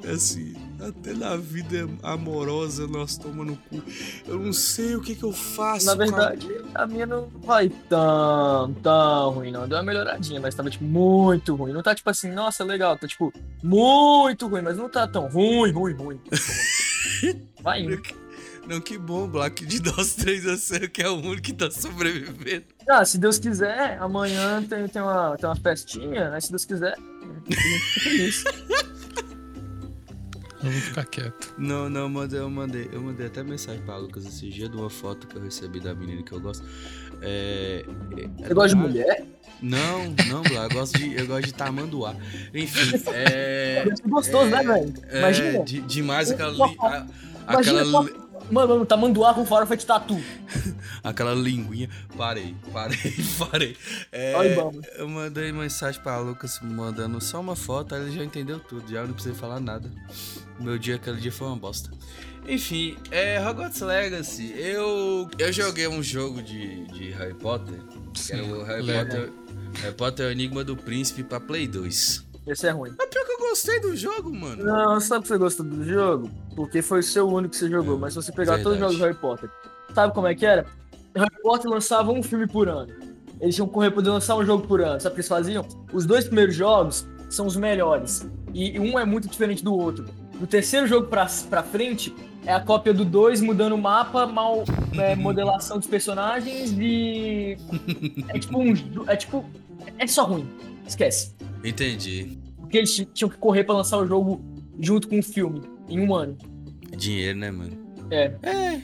É assim, até na vida amorosa nós tomamos no cu. Eu não sei o que que eu faço. Na verdade, a minha não vai tão, tão ruim, não. Deu uma melhoradinha, mas tava, tipo, muito ruim. Não tá, tipo assim, nossa, legal. Tá, tipo, muito ruim, mas não tá tão ruim, ruim, ruim. Vai indo. Não, que bom, Black. De nós três, eu sei que é o único que tá sobrevivendo. Ah, se Deus quiser, amanhã tem, tem, uma, tem uma festinha, né? Se Deus quiser. Fico feliz. Eu vou ficar quieto. Não, não, mandei, eu mandei. Eu mandei até mensagem pra Lucas esse dia de uma foto que eu recebi da menina que eu gosto. É. é- Você gosta de mulher? Não, não, Black. Eu gosto de, eu gosto de tamanduá. Enfim, é. Ser gostoso, né, velho? É, Imagina. de- demais aquela. Li- a- Imagina, aquela, uma- Mano, mano, tamanduá com farofa de tatu. aquela linguinha. Parei, parei, parei. É, Olha, vamos. eu mandei mensagem pra Lucas mandando só uma foto, aí ele já entendeu tudo, já não precisei falar nada. Meu dia, aquele dia foi uma bosta. Enfim, é Hogwarts Legacy. Eu, eu joguei um jogo de, de Harry Potter, que era o Harry. Potter, Harry Potter o Enigma do Príncipe pra Play 2. Esse é ruim. Mas pior que eu gostei do jogo, mano. Não, sabe que você gostou do jogo? Porque foi o seu único que você jogou. Mas se você pegar todos os Verdade. jogos do Harry Potter, sabe como é que era? Harry Potter lançava um filme por ano. Eles tinham que correr poder lançar um jogo por ano. Sabe o que eles faziam? Os dois primeiros jogos são os melhores. E um é muito diferente do outro. No terceiro jogo pra, pra frente, é a cópia do 2, mudando o mapa, mal é, modelação dos personagens e. É tipo um. É tipo. É só ruim. Esquece. Entendi. Porque eles ti- tinham que correr pra lançar o jogo junto com o filme, em um ano. Dinheiro, né, mano? É. É,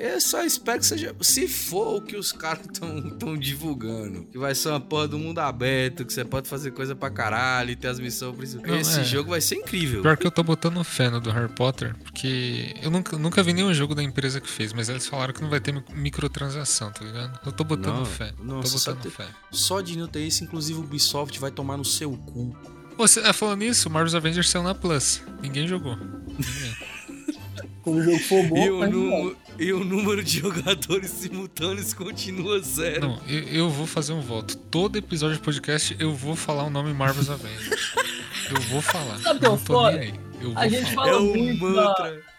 eu só espero que seja. Se for o que os caras estão divulgando, que vai ser uma porra do mundo aberto, que você pode fazer coisa pra caralho e ter as missões principais. Não, Esse é. jogo vai ser incrível. Pior que eu tô botando fé no do Harry Potter, porque eu nunca, nunca vi nenhum jogo da empresa que fez, mas eles falaram que não vai ter mi- microtransação, tá ligado? Eu tô botando Não, fé. nossa, tô só botando te- fé. Só de não ter isso, inclusive o Ubisoft vai tomar no seu cu. Ô, cê- é, falando nisso, o Marvel's Avengers saiu na Plus. Ninguém jogou. Ninguém. Quando o jogo for bom, E o, vai número, e o número de jogadores simultâneos continua zero. Não, eu, eu vou fazer um voto. Todo episódio de podcast eu vou falar o nome Marvel's Avengers. eu vou falar. Sabe o que é o não tô foda? nem aí. Eu vou A gente falar. é fala um muito da- mantra.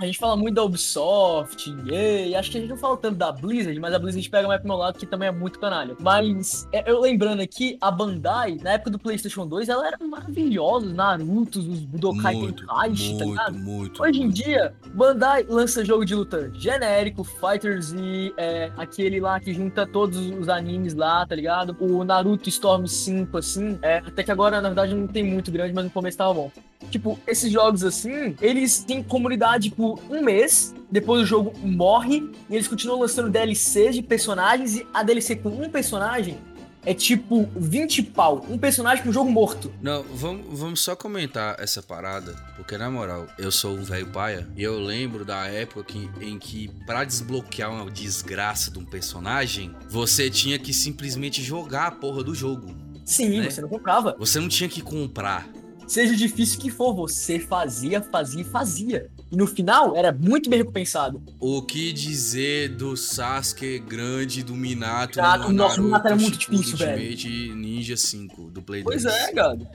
A gente fala muito da Ubisoft, EA, acho que a gente não fala tanto da Blizzard, mas a Blizzard pega mais pro meu lado, que também é muito canalha. Mas, é, eu lembrando aqui, a Bandai, na época do PlayStation 2, ela era maravilhosa, os Narutos, os Budokai Tenkaichi, tá ligado? muito. Hoje em dia, Bandai lança jogo de luta genérico, Fighters e é, aquele lá que junta todos os animes lá, tá ligado? O Naruto Storm 5, assim, é, até que agora, na verdade, não tem muito grande, mas no começo tava bom. Tipo, esses jogos assim, eles têm comunidade por um mês, depois o jogo morre, e eles continuam lançando DLCs de personagens, e a DLC com um personagem é tipo 20 pau. Um personagem com um jogo morto. Não, vamos, vamos só comentar essa parada, porque na moral, eu sou um velho paia e eu lembro da época que, em que pra desbloquear uma desgraça de um personagem, você tinha que simplesmente jogar a porra do jogo. Sim, Né? você não comprava. Você não tinha que comprar. Seja difícil que for, você fazia, fazia e fazia. E no final, era muito bem recompensado. O que dizer do Sasuke grande do Minato Minato, no nossa, o Minato era muito Shippuden difícil, velho. Ultimate Ninja 5 do Play Pois 2. é, gado.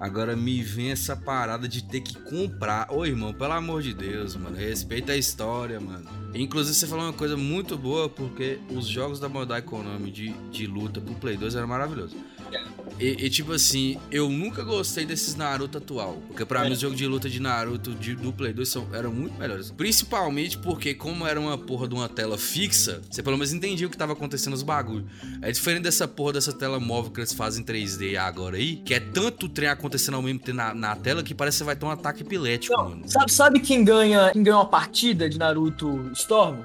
Agora me vem essa parada de ter que comprar. Ô, irmão, pelo amor de Deus, mano. Respeita a história, mano. Inclusive, você falou uma coisa muito boa, porque os jogos da Bandai Konami de, de luta pro Play 2 eram maravilhosos. E, e, tipo assim, eu nunca gostei desses Naruto atual. Porque pra É. mim os jogos de luta de Naruto de, do Play 2 são, eram muito melhores. Principalmente porque, como era uma porra de uma tela fixa, você pelo menos entendia o que tava acontecendo nos bagulhos. É diferente dessa porra dessa tela móvel que eles fazem em 3D agora aí, que é tanto trem acontecendo ao mesmo tempo na, na tela que parece que você vai ter um ataque epilético, Não, mano. sabe, sabe quem ganha quem ganha uma partida de Naruto Storm?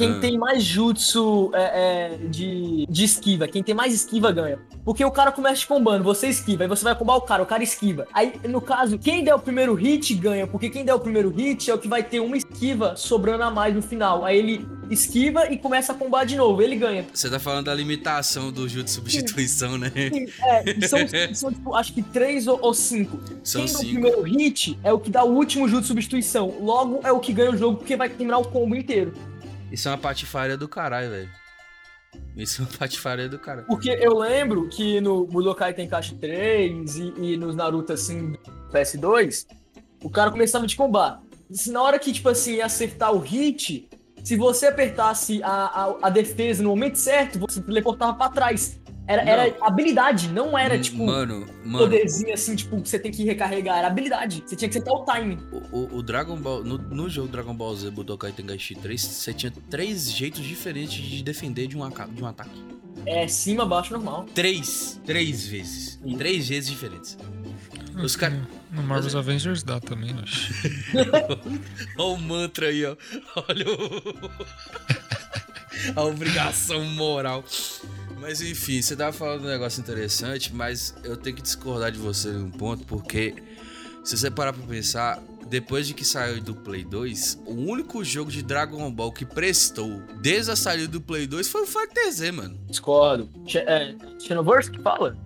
Quem Ah. tem mais jutsu é, é, de, de esquiva, quem tem mais esquiva ganha. Porque o cara começa te combando, você esquiva, aí você vai combar o cara, o cara esquiva. Aí, no caso, quem der o primeiro hit ganha, porque quem der o primeiro hit é o que vai ter uma esquiva sobrando a mais no final. Aí ele esquiva e começa a combar de novo, ele ganha. Você tá falando da limitação do jogo de substituição, né? Sim, é, são, são tipo, acho que três ou, ou cinco. São Quem dá o cinco. primeiro hit é o que dá o último jutsu de substituição. Logo é o que ganha o jogo, porque vai terminar o combo inteiro. Isso é uma patifaria do caralho, velho. Isso é uma patifaria do caralho. Porque eu lembro que no Budokai Tenkaichi 3 e, e nos Naruto assim do PS2, o cara começava te combar. Se na hora que, tipo assim, ia acertar o hit, se você apertasse a, a, a defesa no momento certo, você teleportava pra trás. Era, Não. era habilidade, não era, tipo, Mano, mano, poderzinho assim, tipo, que você tem que recarregar. Era habilidade. Você tinha que acertar o timing. o, o- o Dragon Ball. No, no jogo Dragon Ball Z Budokai Tenkaichi 3, você tinha três jeitos diferentes de defender de um, de um ataque. É cima, baixo, normal. Três. Três vezes. Sim. Três vezes diferentes. Os caras. No Marvel's Avengers dá também, acho. Olha o mantra aí, ó. Olha o... a obrigação moral. Mas enfim, você tava falando um negócio interessante, mas eu tenho que discordar de você num ponto, porque se você parar pra pensar, depois de que saiu do Play 2, o único jogo de Dragon Ball que prestou desde a saída do Play 2 foi o Fighter Z, mano. Discordo. Xe- é, Xenoverse que fala?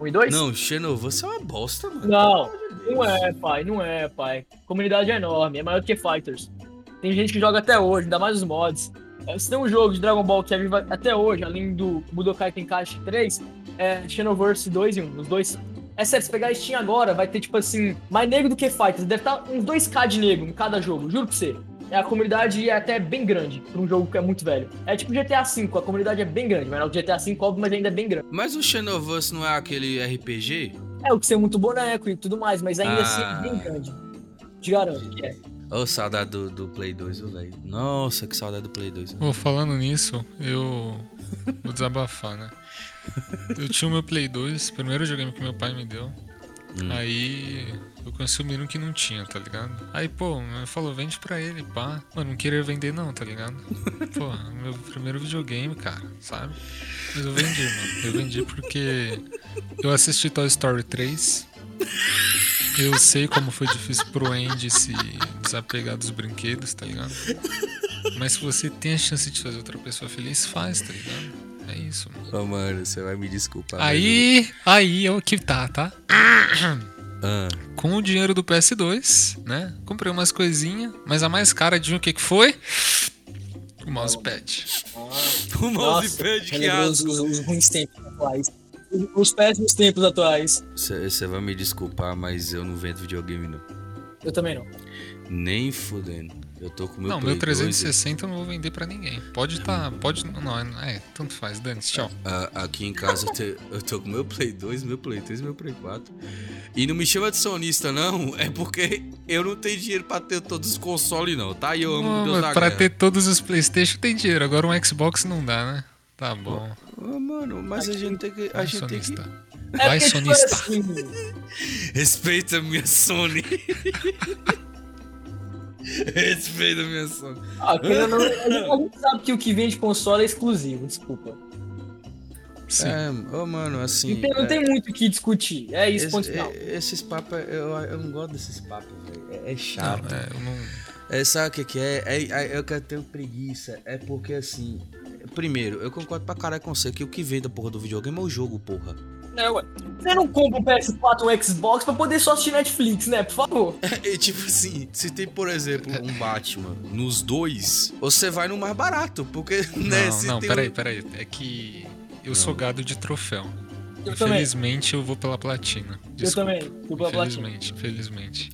1 e 2? Não, Xenoverse é uma bosta, mano. Não, não é, pai, não é, pai. Comunidade é enorme, é maior do que Fighters. Tem gente que joga até hoje, ainda mais os mods. É, Se tem um jogo de Dragon Ball que é até hoje, além do Budokai Tenkaichi 3, é Xenoverse 2 e 1, os dois. É sério, se pegar Steam agora, vai ter, tipo assim, mais negro do que Fighters. Deve estar uns 2k de negro em cada jogo, juro pra você. É, a comunidade é até bem grande pra um jogo que é muito velho. É tipo GTA V, a comunidade é bem grande. Mas o GTA V, óbvio, mas ainda é bem grande. Mas o Xenoverse não é aquele RPG? É, o que ser muito boneco e tudo mais, mas ainda assim Ah. é bem grande. Te garanto que é. Ô, saudade do, do Play 2, viu, velho? Nossa, que saudade do Play 2. Pô, falando nisso, eu vou desabafar, né? Eu tinha o meu Play 2, primeiro videogame que meu pai me deu. Hum. Aí eu conheci um que não tinha, tá ligado? Aí, pô, ele falou, vende pra ele, pá. Mano, não queria vender não, tá ligado? Pô, meu primeiro videogame, cara, sabe? Mas eu vendi, mano. Eu vendi porque eu assisti Toy Story 3. Eu sei como foi difícil pro Andy se desapegar dos brinquedos, tá ligado? Mas se você tem a chance de fazer outra pessoa feliz, faz, tá ligado? É isso, mano. Ô, mano, você vai me desculpar. Aí, aí é o que tá, tá? Ah, Com o dinheiro do PS2, né? Comprei umas coisinhas, mas a mais cara, adivinha o que que foi? O mousepad. o mousepad que relembrou os, asco. os, os ruins tempos atuais. Os, os péssimos tempos atuais. Você vai me desculpar, mas eu não vendo videogame, não. Eu também não. Nem fudendo. Eu tô com meu não, Play meu 360 eu não vou vender pra ninguém. Pode tá, pode, não, é, tanto faz, dane tchau. 2. Aqui em casa eu, te- eu tô com meu Play 2, meu Play 3, meu Play 4. E não me chama de sonista, não. É porque eu não tenho dinheiro pra ter todos os consoles, não, tá? E eu amo Pô, Deus mas da pra guerra. ter todos os Playstation tem dinheiro, agora um Xbox não dá, né? Tá bom. Ô, mano, mas a gente tem que. A Vai gente tem que. sonista. É Vai tipo sonista. assim, Respeita a minha Sony. Respeita a minha Sony. ah, não, a gente sabe que o que vem de console é exclusivo, desculpa. Sim. É, ô, mano, assim. Não tem, não é- tem muito o que discutir. É isso, ponto esse- final. é- esses papos, eu, eu não gosto desses papos, velho. É, é chato. Não, é, eu não. É, sabe o que, que é? É, é? Eu que tenho preguiça. É porque assim. Primeiro, eu concordo pra caralho com você que o que vem da porra do videogame é o jogo, porra. É, ué. Você não compra um PS4 ou um Xbox pra poder só assistir Netflix, né? Por favor. E tipo assim, se tem, por exemplo, um Batman nos dois, você vai no mais barato. Porque, né? Não, se não, tem peraí, um- peraí. É que eu sou gado de troféu. Eu também. Infelizmente eu vou pela platina. Eu Desculpa. também. Fui pela platina. Infelizmente, infelizmente.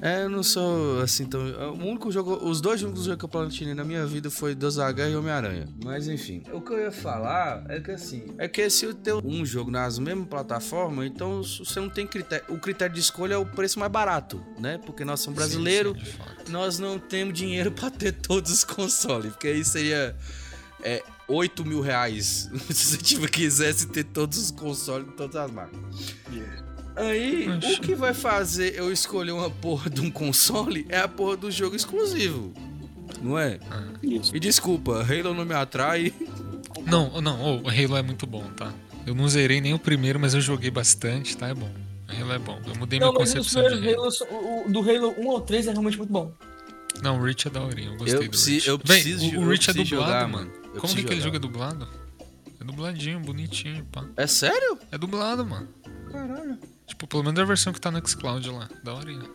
É, eu não sou assim tão. O único jogo. Os dois únicos jogos que eu platinei na minha vida foi Deus Guerra e Homem-Aranha. Mas enfim. O que eu ia falar é que assim. É que se eu tenho um jogo nas mesmas plataformas, então você não tem critério. O critério de escolha é o preço mais barato, né? Porque nós somos brasileiros. Nós não temos dinheiro pra ter todos os consoles. Porque aí seria. É, 8 mil reais. Se você tipo, quisesse ter todos os consoles de todas as marcas. Aí, o que vai fazer eu escolher uma porra de um console é a porra do jogo exclusivo. Não é? Isso. E desculpa, Halo não me atrai. Não, não, ô, o Halo é muito bom, tá? Eu não zerei nem o primeiro, mas eu joguei bastante, tá? É bom. O Halo é bom. Eu mudei Não, minha concepção de Halo. Halo, o, o do Halo 1 ao 3 é realmente muito bom. Não, o Reach é daorinha, eu gostei Eu do preci- Reach. eu Véi, preciso o, jo- o eu Reach é preciso dublado, jogar, mano. Eu Como preciso que aquele jogo é dublado? É dubladinho, bonitinho, pá. É sério? É dublado, mano. Caralho. Tipo, pelo menos a versão que tá no Xcloud lá. Daorinha.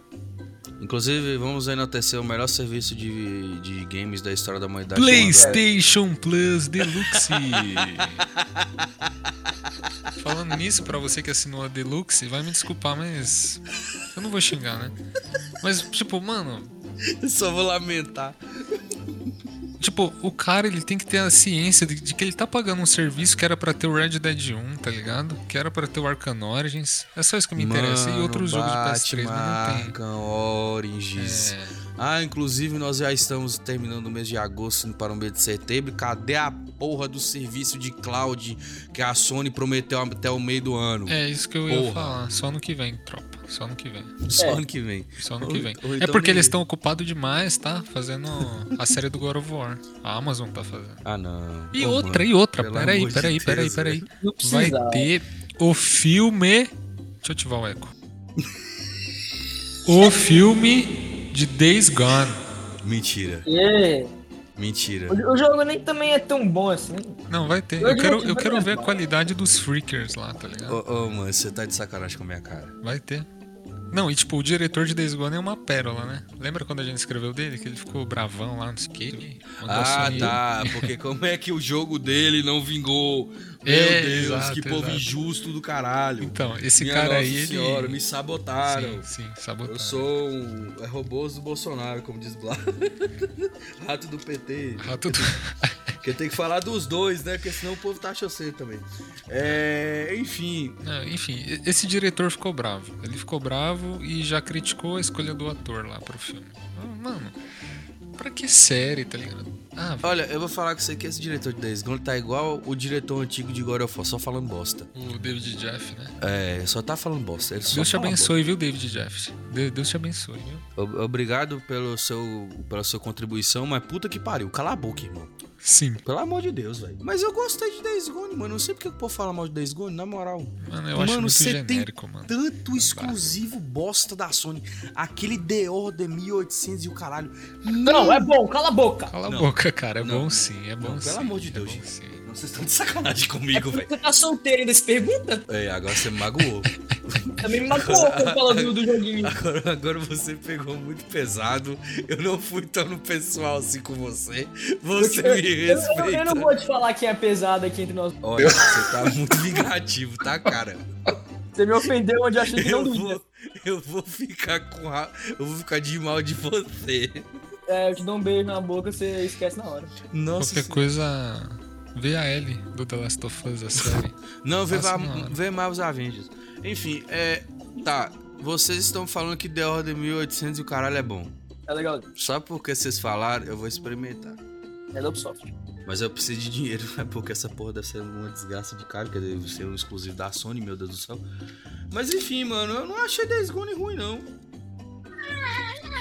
Inclusive, vamos enaltecer o melhor serviço de, de games da história da humanidade. PlayStation Plus Deluxe. Falando nisso, pra você que assinou a Deluxe, vai me desculpar, mas. Eu não vou xingar, né? Mas, tipo, mano. Só vou lamentar. Tipo, o cara ele tem que ter a ciência de, de que ele tá pagando um serviço que era pra ter o Red Dead 1, tá ligado? Que era pra ter o Arkham Origins. É só isso que me interessa. E outros jogos de PS3, mas não tem. Origins. É, Ah, inclusive nós já estamos terminando o mês de agosto indo para o mês de setembro. Cadê a porra do serviço de cloud que a Sony prometeu até o meio do ano? é isso que eu ia Porra. falar. Só no que vem, tropa. Só no que vem. Só É. ano que vem. Só no Ou- que vem. ou é então porque nem- eles estão ocupados demais, tá? Fazendo a série do God of War. A Amazon tá fazendo. Ah, não. E Ô, outra, mano, e outra. pelo Peraí, de peraí, peraí, Deus, peraí. Não Vai ter o filme. Deixa eu ativar o eco. O filme de Days Gone. Mentira. É. Mentira. O, o jogo nem também é tão bom assim. Não, vai ter. Eu Eu quero, eu quero ver a qualidade dos freakers lá, tá ligado? Ô, ô, mano, você tá de sacanagem com a minha cara. Vai ter. Não, e tipo, o diretor de Days Gone é uma pérola, né? Lembra quando a gente escreveu dele? Que ele ficou bravão lá, não sei o Ah, tá. Porque como é que o jogo dele não vingou? Meu É, Deus, exato, que povo exato. injusto do caralho. Então, esse Minha cara Nossa aí, ele... senhora, me sabotaram. Sim, sim, sabotaram. Eu sou um é robôs do Bolsonaro, como diz Blá. Rato do PT. Rato do... Porque tem que falar dos dois, né? Porque senão o povo taxa você também. É, enfim. Não, enfim, esse diretor ficou bravo. Ele ficou bravo e já criticou a escolha do ator lá pro filme. Mano, pra que série, tá ligado? Ah, Olha, eu vou falar com você que esse diretor de Days Gone tá igual o diretor antigo de God of War, só falando bosta. o David Jeff, né? É, só tá falando bosta. Deus te abençoe, viu, David Jeff? De- Deus te abençoe, viu? bosta. Obrigado pelo seu, pela sua contribuição, mas puta que pariu. Cala a boca, irmão. Sim. Pelo amor de Deus, velho. Mas eu gostei de Days Gone, mano. Não sei porque o povo fala mal de Days Gone, na moral. Mano, eu acho Mano, muito você tem genérico, mano. tanto exclusivo bosta da Sony. Aquele The Order 1800 e o caralho. Não, é bom, cala a boca. Cala Não. a boca, cara. É Não. bom sim, é bom Não, sim. pelo amor de é Deus, bom gente. sim. Vocês estão de sacanagem É comigo, porque velho. você tá solteiro ainda se pergunta? É, agora você me magoou. Também me matou quando do, do joguinho. Agora, agora você pegou muito pesado. Eu não fui tão no pessoal assim com você. Você Eu- me eu, eu, respeita. eu não vou te falar que é pesado aqui entre nós. Olha, você tá muito vingativo, tá, cara? Você me ofendeu onde eu achei que não Eu doía. vou, eu vou ficar com ra... Eu vou ficar de mal de você. É, eu te dou um beijo na boca, você esquece na hora. Nossa Qualquer coisa, vê a L do The Last of Us, a série. Não, vê, vê mais os Avengers. Enfim, é. Tá. Vocês estão falando que The Order 1800 e o caralho é bom. É legal. Só porque vocês falaram, eu vou experimentar. É da Ubisoft. Mas eu preciso de dinheiro, né? Porque essa porra deve ser uma desgraça de caro, que deve ser um exclusivo da Sony, meu Deus do céu. Mas enfim, mano, eu não achei Days Gone ruim, não.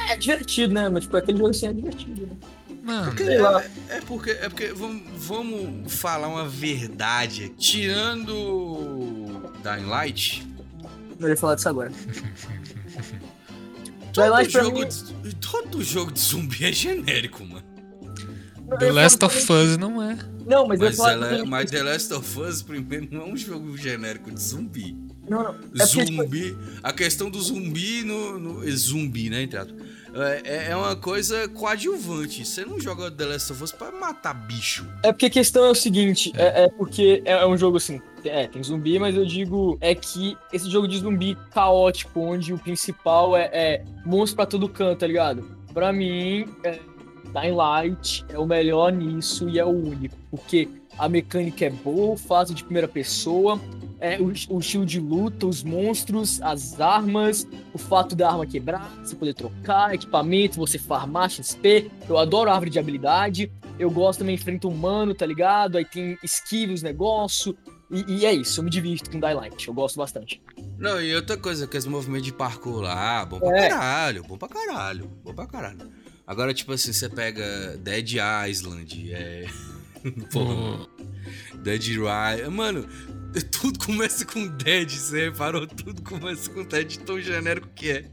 É divertido, né? Mas tipo, aquele jogo assim é divertido. Né? Mano, Porque é, é porque, é porque vamos, vamos falar uma verdade. Tirando Dying Light, Eu ia falar disso agora. todo jogo, mim- de, todo jogo de zumbi é genérico, mano. The Last of Us não é. Não, mas, Mas, ela, que- mas The Last of Us, primeiro, não é um jogo genérico de zumbi. Não, não. É porque, tipo, zumbi. A questão do zumbi no. no é zumbi, né? Aspas. É, é- é uma coisa coadjuvante. Você não joga The Last of Us pra matar bicho. É porque a questão é o seguinte, é, é porque é um jogo assim, é, tem zumbi, mas eu digo é que esse jogo de zumbi caótico, onde o principal é, é monstro pra todo canto, tá ligado? Pra mim, é, Dying Light é o melhor nisso e é o único, porque a mecânica é boa, fase de primeira pessoa, é, o, o estilo de luta, os monstros, as armas, o fato da arma quebrar, você poder trocar, equipamento, você farmar XP, eu adoro a árvore de habilidade, eu gosto também de enfrenta humano, tá ligado? Aí tem esquive os negócios. E, e é isso, eu me divirto com Daylight, eu gosto bastante. Não, e outra coisa, que esse movimento de parkour lá, bom pra É. caralho, bom pra caralho, bom pra caralho. Agora, tipo assim, você pega Dead Island, é. Porra, Dead Rising. Mano, tudo começa com Dead, você reparou? Tudo começa com Dead, tão genérico que é.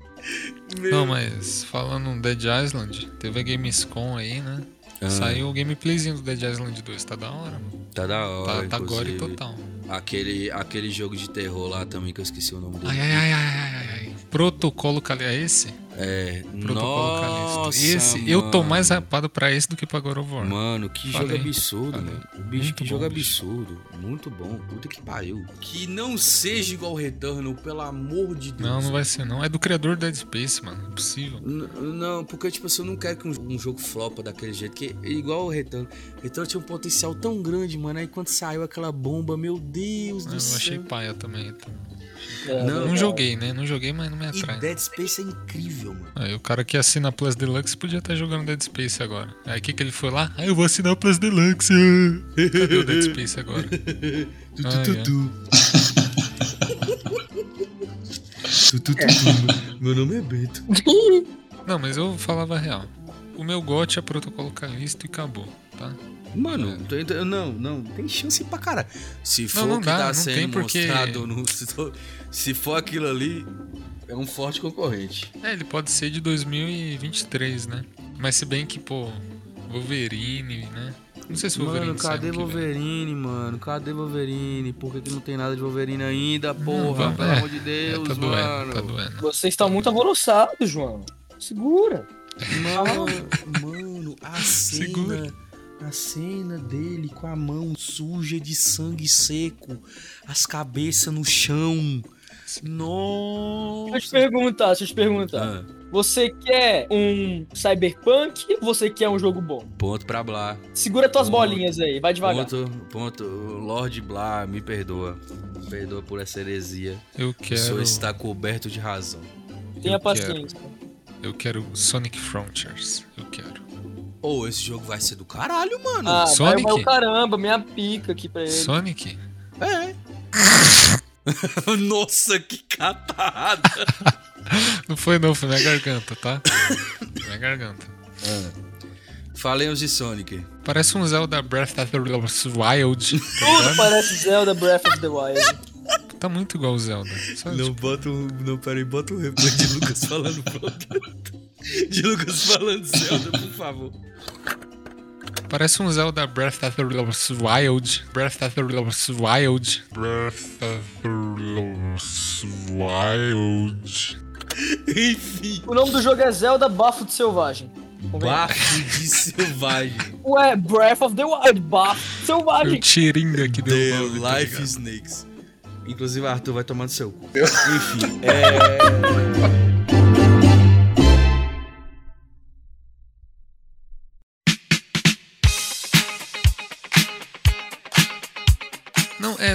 Meu... Não, mas falando no Dead Island, teve a Gamescom aí, né? Ah, Saiu o gameplayzinho do Dead Island 2, tá da hora, mano. Tá da hora, Tá, tá gore total. Aquele, aquele jogo de terror lá também, que eu esqueci o nome dele. Ai, ai, ai, ai, ai, ai. Protocolo Cali... É esse? É, Protocolo nossa. Esse, eu tô mano. mais rapado pra esse do que pra God of War. Mano, que Falei, jogo absurdo, falei. mano. O bicho, Muito que bom, jogo bicho. absurdo. Muito bom. Puta que pariu. Que não seja igual o Returnal, pelo amor de Deus. Não, não vai ser não. É do criador do Dead Space, mano. Impossível. Não, porque, tipo assim, eu não quero que um, um jogo flopa daquele jeito. Que é igual o Return. Return tinha um potencial tão grande, mano. Aí quando saiu aquela bomba, meu Deus Eu do achei céu. paia também. então. É, Não, Não joguei, né? Não joguei, mas não me E atrai. Dead Space é incrível, mano. Aí o cara que assina a Plus Deluxe podia estar jogando Dead Space agora. Aí o que, que ele foi lá? Ah, eu vou assinar a Plus Deluxe. Cadê o Dead Space agora? Ah, tu, é. tu. Tu, tu, tu, tu. Meu nome é Bento. Não, mas eu falava a real. O meu gote é Protocolo Calisto e acabou, tá? Mano, tô ent- não, não, tem chance pra caralho. Se for não o que dá, tá não sendo tem porque- mostrado no. Se for, se for aquilo ali, é um forte concorrente. É, ele pode ser de 2023, né? Mas se bem que, pô, Wolverine, né? Não sei se o Wolverine Mano, cadê vem. Wolverine, mano? Cadê Wolverine? Por que, que não tem nada de Wolverine ainda, Não, porra? vamos- Pelo é, amor de É, Deus, tá doendo, mano. tá doendo. Você está muito alvoroçado, João. Segura. Mano, mano, a Segura. A cena dele com a mão suja de sangue seco, as cabeças no chão. Deixa eu te Nossa. perguntar, deixa eu te perguntar. Ah, Você quer um cyberpunk ou você quer um jogo bom? ponto pra Blá. Segura tuas Ponto. bolinhas aí, vai devagar. Ponto, ponto. Lorde Blá, me perdoa. Me perdoa por essa heresia. Eu O senhor quero. está coberto de razão. Tenha eu paciência. Eu quero Sonic Frontiers. Eu quero. Ô, esse jogo vai ser do caralho, mano. Ah, Sonic? vai o caramba, minha pica aqui pra ele. Sonic? É. Nossa, que catarrada. Não foi não, foi minha garganta, tá? minha garganta. Falemos de Sonic. Parece um Zelda Breath of the Wild. Tá, Tudo parece Zelda Breath of the Wild. tá muito igual o Zelda. Só, Não, tipo, bota um. Não, peraí, bota um replay de Lucas falando pronto. De Lucas falando Zelda, por favor. parece um Zelda Breath of the Wild. Breath of the Wild. Breath of the Wild. Enfim. O nome do jogo é Zelda Bafo de Selvagem. Bafo de selvagem. Ué, Breath of the Wild, Bafo de Foi o Selvagem. Tiringa que deu The nome, tá Life ligado? Snakes. Inclusive, Arthur vai tomar no seu cu. Enfim, é.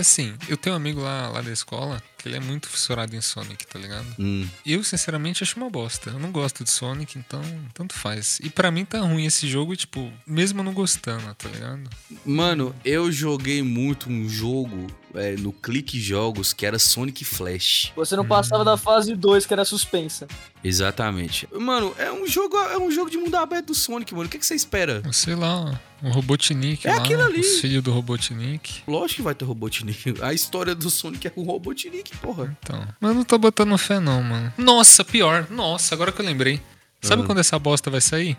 assim, eu tenho um amigo lá, lá da escola que ele é muito fissurado em Sonic, tá ligado? Hum. Eu, sinceramente, acho uma bosta. Eu não gosto de Sonic, então tanto faz. E pra mim tá ruim esse jogo, tipo, mesmo não gostando, tá ligado? Mano, eu joguei muito um jogo é, no Clique Jogos que era Sonic Flash. Você não passava da fase 2, que era suspensa. Exatamente. Mano, é um jogo, é um jogo de mundo aberto do Sonic, mano. O que, que você espera? Sei lá, um Robotnik É lá, aquilo ali. os filhos do Robotnik. Lógico que vai ter Robotnik. A história do Sonic é com o Robotnik, porra. Então, mas eu não tô botando fé não, mano. Nossa, pior. Nossa, agora que eu lembrei. Sabe Ah. quando essa bosta vai sair?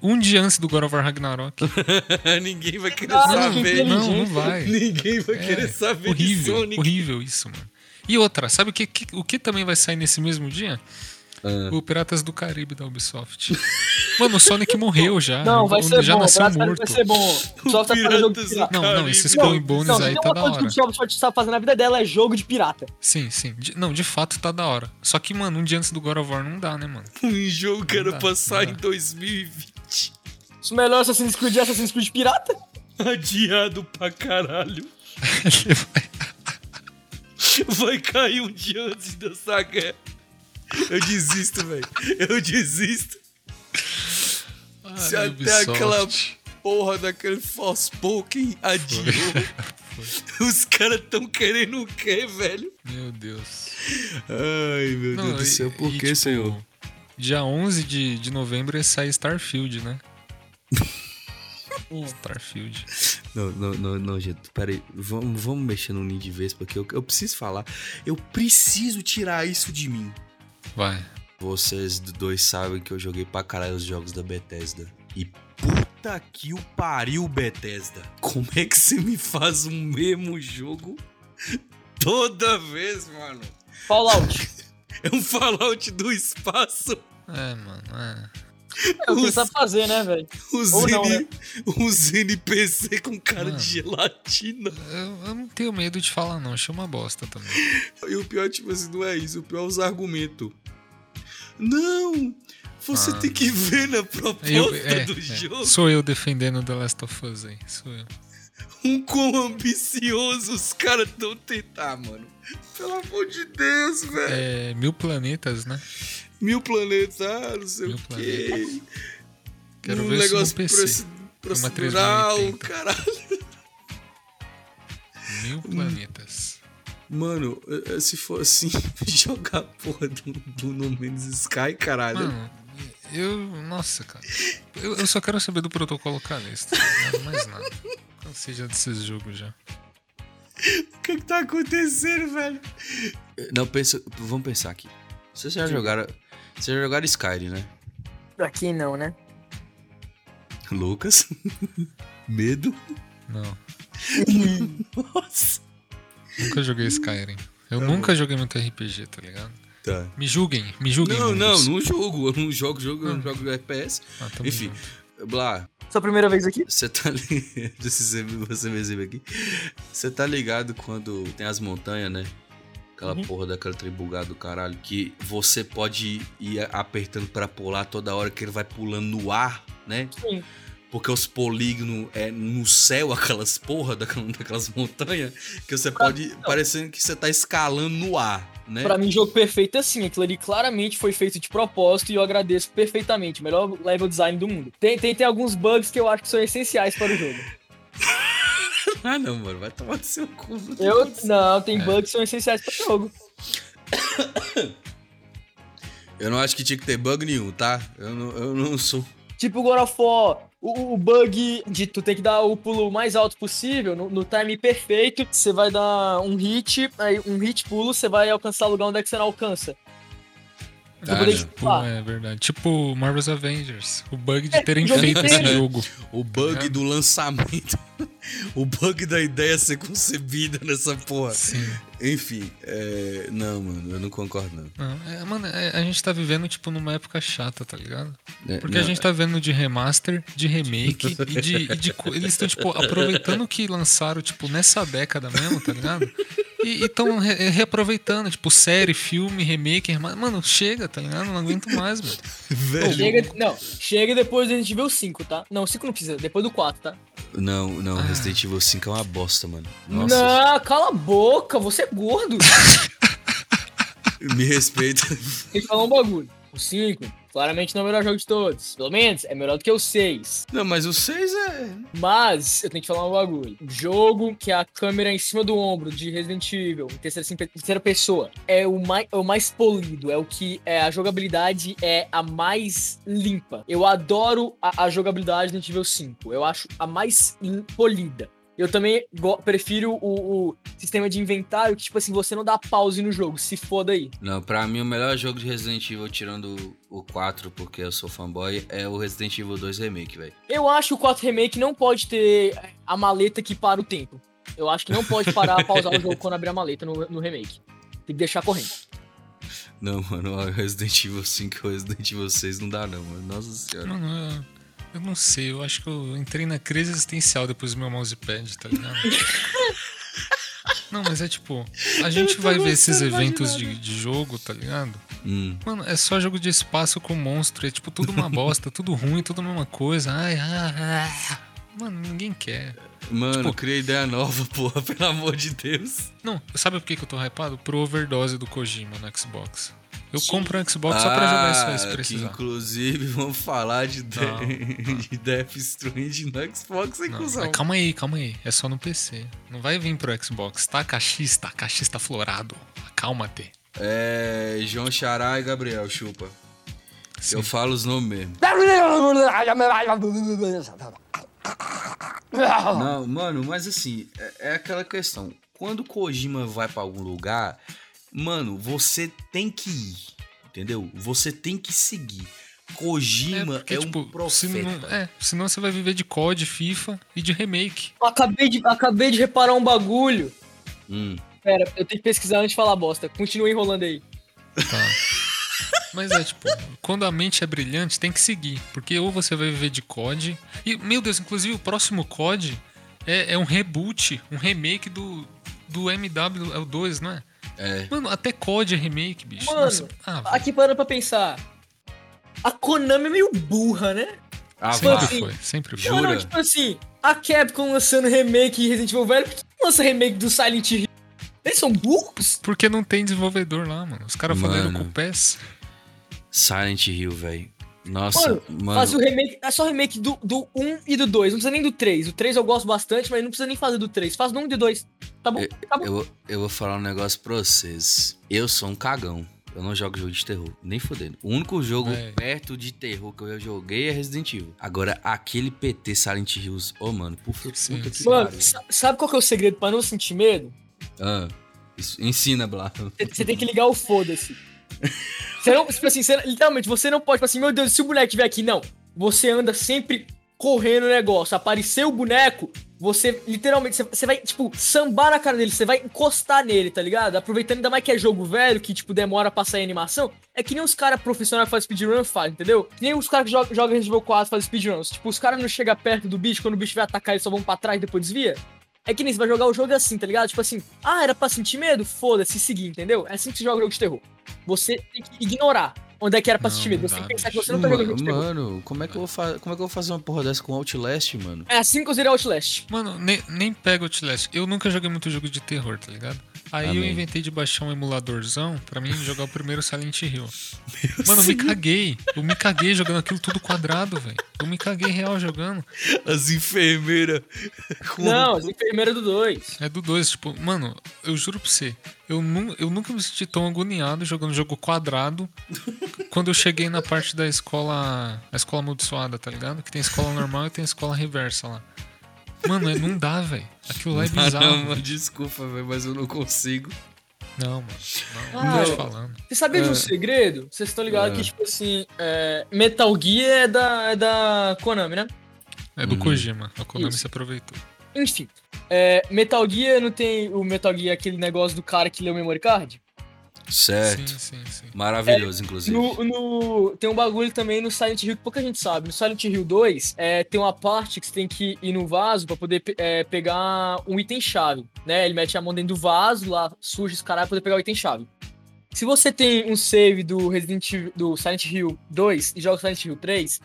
Um dia antes do God of War Ragnarok. Ninguém vai querer Ah, saber. não, não vai. Ninguém vai É, querer saber horrível, de Sonic. horrível isso, mano. E outra, sabe o que, que- o que também vai sair nesse mesmo dia? Ah. O Piratas do Caribe da Ubisoft. Mano, o Sonic morreu já. Não, vai O- ser já bom. nasceu morto. vai ser bom. Só tá fazendo jogo de pirata. Não, não, esses Clone Bones Não, aí tá uma da coisa que hora. o Ubisoft está fazendo na vida dela é jogo de pirata. Sim, sim. De- não, de fato tá da hora. Só que, mano, um dia antes do God of War não dá, né, mano? Um jogo que era não em dá. 2020. Os melhores Assassin's Creed é Assassin's Creed pirata. Adiado pra caralho. Vai cair um dia antes dessa guerra. Eu desisto, velho. Eu desisto. Se Ai, até Ubisoft. aquela porra daquele Forspoken adiou. Os caras tão querendo o quê, velho? Meu Deus. Ai, meu Não, Deus do céu. Por e, que, tipo, senhor? Dia 11 de, de novembro ia sair Starfield, né? Starfield. Não, não, não, não, gente. Peraí. Vamos, vamos mexer no ninho de vez, porque eu, eu preciso falar. Eu preciso tirar isso de mim. Vai. Vocês dois sabem que eu joguei pra caralho os jogos da Bethesda. E puta que o pariu, Bethesda. Como é que você me faz o mesmo jogo toda vez, mano? Fallout. É um Fallout do espaço. É, mano, é. É o que Os- sabe fazer, né, velho? Os, Ou não, N- né? os NPC com cara Mano. de gelatina. Eu, eu não tenho medo de falar, não. Achei uma bosta também. E o pior, tipo assim, não é isso. O pior é os argumentos. Não! Você Ah. tem que ver na proposta Eu- é, do é. jogo Sou eu defendendo The Last of Us aí. Sou eu. um quão ambicioso os caras tão tentar, mano. Pelo amor de Deus, velho. É, mil planetas, né? Mil planetas, ah, não sei Mil o quê. Quero um ver isso negócio PC. proce- Uma procedural, 3080. caralho. Mil planetas. Mano, eh, eh, se for assim, jogar a porra do, do No Man's Sky, caralho. Mano, eu. Nossa, cara. Eu, eu só quero saber do protocolo Calista. Nada mais nada. Ou seja, desses jogos já. O que que tá acontecendo, velho? Não, pensa, vamos pensar aqui. Vocês já jogaram, vocês já jogaram Skyrim, né? Pra quem não, né? Lucas? Medo? Não. Nossa. Nunca joguei Skyrim. Eu Tá nunca joguei muito RPG, tá ligado? Tá. Me julguem, me julguem. Não, não, não jogo. Eu não jogo jogo, eu não Ah. jogo FPS. Ah, Enfim, junto. Blá, Sua primeira vez aqui? você tá ligado. Você você me exibe aqui. Você tá ligado quando tem as montanhas, né? Aquela Uhum. porra daquela tribugada do caralho. Que você pode ir apertando pra pular toda hora que ele vai pulando no ar, né? Sim. Porque os polígonos é no céu, aquelas porra daquelas, daquelas montanhas, que você Pra- pode. parecendo que você tá escalando no ar, né? Pra mim, jogo perfeito é assim. Aquilo ali claramente foi feito de propósito e eu agradeço perfeitamente. Melhor level design do mundo. Tem, tem, tem alguns bugs que eu acho que são essenciais para o jogo. Ah, não, mano, vai tomar no seu cu. Eu, não, tem É. bugs que são essenciais para o jogo. Eu não acho que tinha que ter bug nenhum, tá? Eu não, eu não sou. Tipo o God of War, o, bug de tu ter que dar o pulo mais alto possível, no, no time perfeito, você vai dar um hit, aí um hit pulo, você vai alcançar o lugar onde é que você não alcança. Pra poder disputar. é verdade. Tipo Marvel's Avengers. O bug de terem o jogo feito esse jogo. O bug do lançamento. o bug da ideia ser concebida nessa porra. Sim. Enfim, é... não, mano, eu não concordo, não. Não, é, mano, é- a gente tá vivendo, tipo, numa época chata, tá ligado? É, Porque não, a gente tá vendo de remaster, de remake e de. e de co- eles estão, tipo, aproveitando que lançaram, tipo, nessa década mesmo, tá ligado? E estão reaproveitando, tipo, série, filme, remake, rema- Mano, chega, tá ligado? Não aguento mais, mano. Velho. Chega, não, chega depois do Resident Evil 5, tá? Não, 5 não precisa, depois do 4, tá? Não, não, Ah. Resident Evil 5 é uma bosta, mano. Nossa, Não, cala a boca, você é gordo. me respeita. Tem que falar um bagulho. O 5, claramente não é o melhor jogo de todos. Pelo menos é melhor do que o 6. Não, mas o 6 é. Mas eu tenho que falar um bagulho. Jogo que a câmera é em cima do ombro de Resident Evil, em terceira, terceira pessoa, é o, mais, é o mais polido. É o que é, a jogabilidade é a mais limpa. Eu adoro a, a jogabilidade do Resident Evil 5. Eu acho a mais polida. Eu também prefiro o, o sistema de inventário que, tipo assim, você não dá pause no jogo, se foda aí. Não, pra mim o melhor jogo de Resident Evil, tirando o 4, porque eu sou fanboy, é o Resident Evil 2 Remake, velho. Eu acho que o 4 Remake não pode ter a maleta que para o tempo. Eu acho que não pode parar, pausar o jogo quando abrir a maleta no, no remake. Tem que deixar correndo. Não, mano, o Resident Evil 5 e o Resident Evil 6 não dá, não, mano. Nossa senhora. Mano, eu, eu não sei, eu acho que eu entrei na crise existencial depois do meu mousepad, tá ligado? Não, mas é tipo, a gente vai ver esses eventos de, de jogo, tá ligado? Hum. Mano, é só jogo de espaço com monstro, é tipo tudo uma bosta, tudo ruim, tudo a mesma coisa. Ai, ai, ai. Mano, ninguém quer. Mano, Tipo- criei ideia nova, porra, pelo amor de Deus. Não, sabe por que, que eu tô hypado? Pro overdose do Kojima no Xbox. Eu Sim. compro um Xbox só pra jogar isso aí se Ah, precisar. inclusive vamos falar de, de, Não, de Death Stranding no Xbox, hein, cuzão? mas calma aí, calma aí. É só no PC. Não vai vir pro Xbox. Tá cachista, cachista florado. Acalma-te. É. João Xará e Gabriel, chupa. Sim. Eu falo os nomes mesmo. Não, mano, mas assim, é, é aquela questão. Quando o Kojima vai pra algum lugar, mano, você tem que ir. Entendeu? Você tem que seguir. Kojima é, porque, tipo, um profeta. senão, é, senão você vai viver de COD, FIFA e de remake. Acabei de, acabei de reparar um bagulho. Hum. Pera, eu tenho que pesquisar antes de falar bosta. Continua enrolando aí. Tá. Mas é tipo, quando a mente é brilhante, tem que seguir. Porque ou você vai viver de COD. E, meu Deus, inclusive o próximo COD é, é um reboot, um remake do, do MW, é o 2, não é? É. Mano, até COD é remake, bicho. Mano, Nossa, ah. Aqui parando pra pensar. A Konami é meio burra, né? Ah, Tipo sempre assim, foi, sempre foi. Não, não, Jura? tipo assim, a Capcom lançando remake Resident Evil velho, por que não lança remake do Silent Hill? Eles são burros? Porque não tem desenvolvedor lá, mano. Os caras falaram Mano. com o PES. Silent Hill, velho. Nossa, Mano, mano. Faz o remake, é só remake do, do 1 e do 2, não precisa nem do 3. O 3 eu gosto bastante, mas não precisa nem fazer do 3. Faz do 1 e do 2. Tá bom? Tá bom. Eu, eu vou falar um negócio pra vocês. Eu sou um cagão. Eu não jogo jogo de terror, nem fodendo. O único jogo É. perto de terror que eu já joguei é Resident Evil. Agora, aquele PT Silent Hills, ô mano, por favor, Sim, puta que sim. Mano, sabe qual que é o segredo pra não sentir medo? Ah, isso- ensina, Blá. Você tem que ligar o foda-se. Você não, tipo assim, você- literalmente, você não pode, tipo assim, meu Deus, se o boneco estiver aqui, não. Você anda sempre correndo o negócio. Apareceu o boneco, você literalmente, você, você vai, tipo, sambar na cara dele, você vai encostar nele, tá ligado? Aproveitando ainda mais que é jogo velho, que, tipo, demora pra sair animação. É que nem os caras profissionais que fazem speedrun fazem, entendeu? Que nem os caras que jogam, jogam Resident Evil 4 fazem speedruns. Tipo, os caras não chegam perto do bicho, quando o bicho vai atacar, eles só vão pra trás e depois desvia. É que nem você vai jogar o jogo assim, tá ligado? Tipo assim, ah, era pra sentir medo? Foda-se, seguir, entendeu? É assim que se joga jogo de terror. Você tem que ignorar onde é que era pra não Você tem que pensar que você não tá jogando terror. Mano, como é, que eu vou fa- como é que eu vou fazer uma porra dessa com Outlast, mano? É assim que eu zerei Outlast. Mano, nem, nem pega o Outlast. Eu nunca joguei muito jogo de terror, tá ligado? Aí eu Amém. inventei de baixar um emuladorzão pra mim jogar o primeiro Silent Hill. Mano, eu me caguei. Eu me caguei jogando aquilo tudo quadrado, velho. Eu me caguei real jogando. As enfermeiras. Não, as enfermeiras do 2. É do 2, tipo, mano, eu juro pra você, eu, nu eu nunca me senti tão agoniado jogando jogo quadrado quando eu cheguei na parte da escola. A escola amaldiçoada, tá ligado? Que tem escola normal e tem escola reversa lá. Mano, é, não dá, velho. Aquilo lá é bizarro. mano, desculpa, velho, mas eu não consigo. Não, mano. Não, Ah, não tô te falando. Você sabia de um É. segredo? Vocês estão ligados É. que, tipo assim, é, Metal Gear é da, é da Konami, né? É do Uhum. Kojima. A Konami Isso. se aproveitou. Enfim. é, Metal Gear não tem o Metal Gear, aquele negócio do cara que lê o memory card? Certo. Sim, sim, sim. Maravilhoso, inclusive. No, no- tem um bagulho também no Silent Hill que pouca gente sabe. No Silent Hill 2, é, tem uma parte que você tem que ir no vaso pra poder é, pegar um item-chave, né? Ele mete a mão dentro do vaso, lá suja esse caralho pra poder pegar o item-chave. Se você tem um save do Resident Evil, do Silent Hill 2 e joga Silent Hill 3,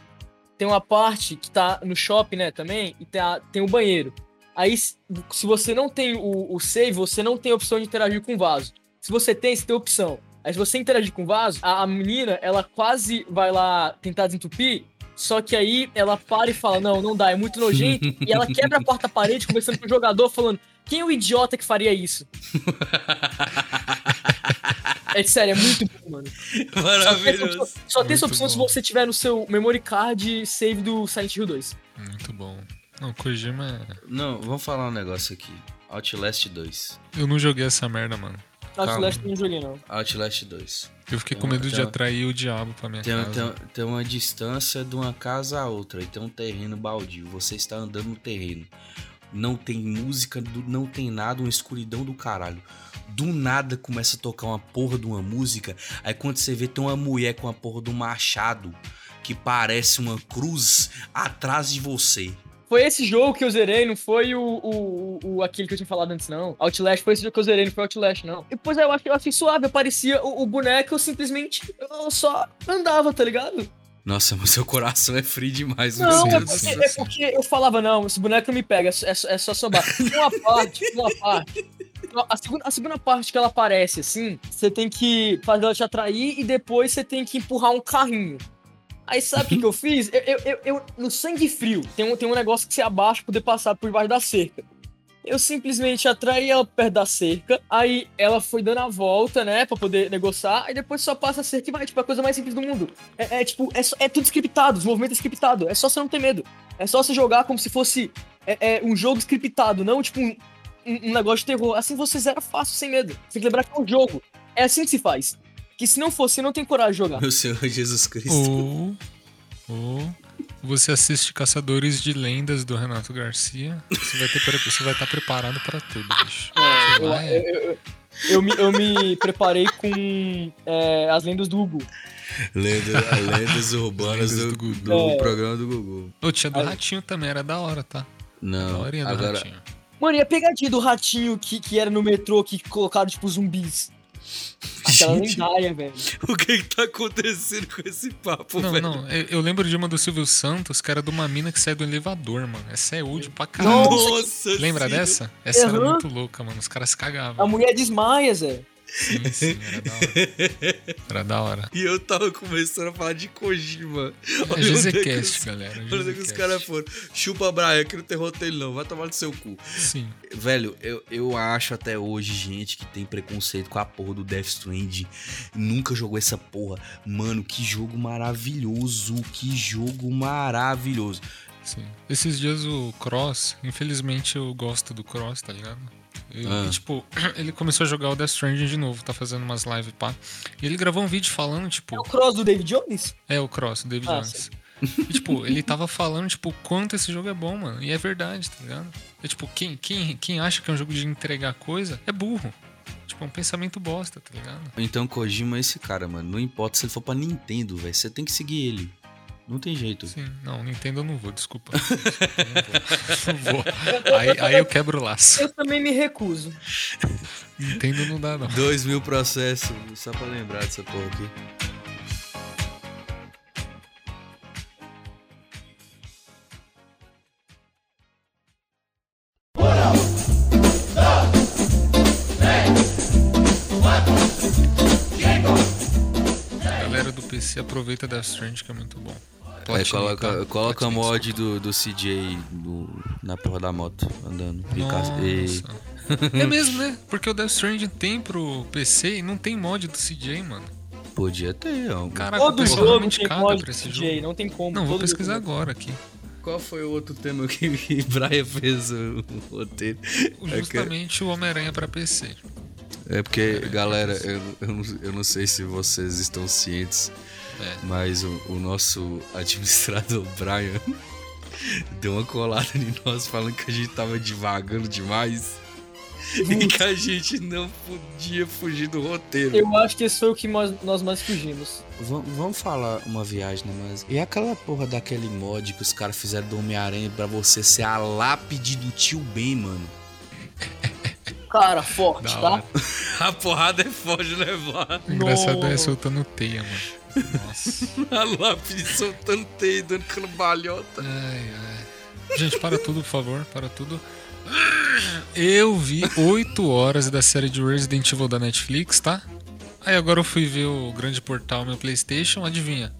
tem uma parte que tá no shopping, né, também, e a- tem o banheiro. Aí, se você não tem o, o save, você não tem a opção de interagir com o vaso. Se você tem, você tem opção. Aí se você interagir com o vaso, a, a menina, ela quase vai lá tentar desentupir, só que aí ela para e fala, não, não dá, é muito nojento, e ela quebra a quarta-parede conversando com o jogador, falando, quem é o idiota que faria isso? é sério, é muito bom, mano. Só tem essa Maravilhoso. opção, só tem essa opção se você tiver no seu memory card save do Silent Hill 2. Muito bom. Não, Kojima é... Não, vamos falar um negócio aqui. Outlast 2. Eu não joguei essa merda, mano. Outlast eu não joguei, não. Outlast 2. Eu fiquei Tem com uma- medo de tem uma- atrair o diabo pra minha Tem, casa. tem, tem uma distância de uma casa a outra e tem um terreno baldio. Você está andando no terreno. Não tem música, não tem nada, uma escuridão do caralho. Do nada começa a tocar uma porra de uma música. Aí quando você vê, tem uma mulher com a porra de um machado que parece uma cruz atrás de você. Foi esse jogo que eu zerei, não foi o, o, o- aquele que eu tinha falado antes, não. Outlast foi esse jogo que eu zerei, não foi Outlast, não. E depois eu achei, eu achei suave, aparecia o, o boneco, eu simplesmente eu só andava, tá ligado? Nossa, mas seu coração é frio demais. Não, é porque, é porque eu falava, não, esse boneco não me pega, é, só- é, só- é só sambar. Uma parte, uma parte. A segunda, a segunda parte que ela aparece, assim, você tem que fazer ela te atrair e depois você tem que empurrar um carrinho. Aí sabe o que, que eu fiz? Eu, eu, eu- eu- no sangue frio, tem um, tem um negócio que você abaixa pra poder passar por debaixo da cerca. Eu simplesmente atraí ela perto da cerca, aí ela foi dando a volta, né, pra poder negociar, aí depois só passa a cerca e vai, tipo, a coisa mais simples do mundo. É, é, tipo, é, é tudo scriptado, os movimentos scriptados, é só você não ter medo. É só você jogar como se fosse é, é, um jogo scriptado, não tipo um, um- negócio de terror. Assim você zera fácil, sem medo. Tem que lembrar que é um jogo. É assim que se faz. Que se não fosse, você não tem coragem de jogar. Meu Senhor Jesus Cristo. Ou, ou você assiste Caçadores de Lendas do Renato Garcia. Você vai, ter, você vai estar preparado pra tudo, bicho. É, Você eu, vai- eu- eu- eu me, eu me preparei com é, as lendas do Hugo. Lenda, lendas urbanas Lendas do, do do, Gugu. É. programa do Gugu. Ô, tinha do Aí- Ratinho também, era da hora, tá? Da Não, horinha do agora, Ratinho. Mano, e a pegadinha do ratinho que, que era no metrô, que colocaram, tipo, zumbis. Aquela Gente. lendária, velho. o que que tá acontecendo com esse papo, Não, velho? não, eu, eu lembro de uma do Silvio Santos, que era de uma mina que sai do elevador, mano. Essa é old pra caralho. Nossa, Lembra dessa? Essa era Aham. muito louca, mano. Os caras se A cagavam. mulher desmaia, Zé. Sim, sim, era da hora. Era da hora. E eu tava começando a falar de Kojima. É Olha é que GZCast, os- galera. Olha onde é que os GZCast. caras foram. Chupa Brian, que não tem roteiro não. Vai tomar no seu cu. Sim. Velho, eu, eu acho até hoje gente que tem preconceito com a porra do Death Stranding. Nunca jogou essa porra. Mano, que jogo maravilhoso. Que jogo maravilhoso. Sim. Esses dias o Cross, infelizmente eu gosto do Cross, tá ligado? E, Ah. e, tipo, ele começou a jogar o Death Stranding de novo, tá fazendo umas lives pá. E ele gravou um vídeo falando, É o tipo, cross do David Jones? é o Cross, o David Ah, Jones. E, tipo, ele tava falando, tipo, quanto esse jogo é bom, mano. E é verdade, tá ligado? É tipo, quem, quem, quem acha que é um jogo de entregar coisa é burro. Tipo, é um pensamento bosta, tá ligado? Então Kojima é esse cara, mano. Não importa se ele for pra Nintendo, velho. Você tem que seguir ele. Não tem jeito. Sim, não, Nintendo eu não vou, desculpa. Desculpa, Não vou. Não vou. Aí, aí eu quebro o laço. Eu também me recuso. Nintendo não dá, não. Dois mil processos, só pra lembrar dessa porra aqui. Galera do PC aproveita Death Stranding, que é muito bom. Platinum, coloca, tá? coloca mod do, do CJ do- na porra da moto, andando. Ca- e- Nossa. É mesmo, né? Porque o Death Stranding tem pro PC e não tem mod do CJ, mano. podia ter, ó. Caraca, Todo o jogo tem mod pra esse DJ, jogo. não tem como. Não, vou todo jogo pesquisar tem. agora aqui. Qual foi o outro tema que, que Brian fez o roteiro? É que- Justamente o Homem-Aranha pra PC. É porque, galera, eu, eu, não, eu não sei se vocês estão cientes, É. mas o, o nosso administrador Brian deu uma colada em nós falando que a gente tava divagando demais e que a gente não podia fugir do roteiro. Eu acho que esse foi o que nós, nós mais fugimos. Vam- Vamos falar uma viagem, né? Mas. E aquela porra daquele mod que os caras fizeram do Homem-Aranha pra você ser a lápide do tio Ben, mano? Cara, forte, Da tá? hora. A porrada é forte levar. O engraçado é soltando teia, mano. Nossa. A lápide soltando teio, dando cambalhota. Ai, ai. Gente, para tudo, por favor. Para tudo. Eu vi 8 horas da série de Resident Evil da Netflix, tá? Aí agora eu fui ver o grande portal meu PlayStation, adivinha?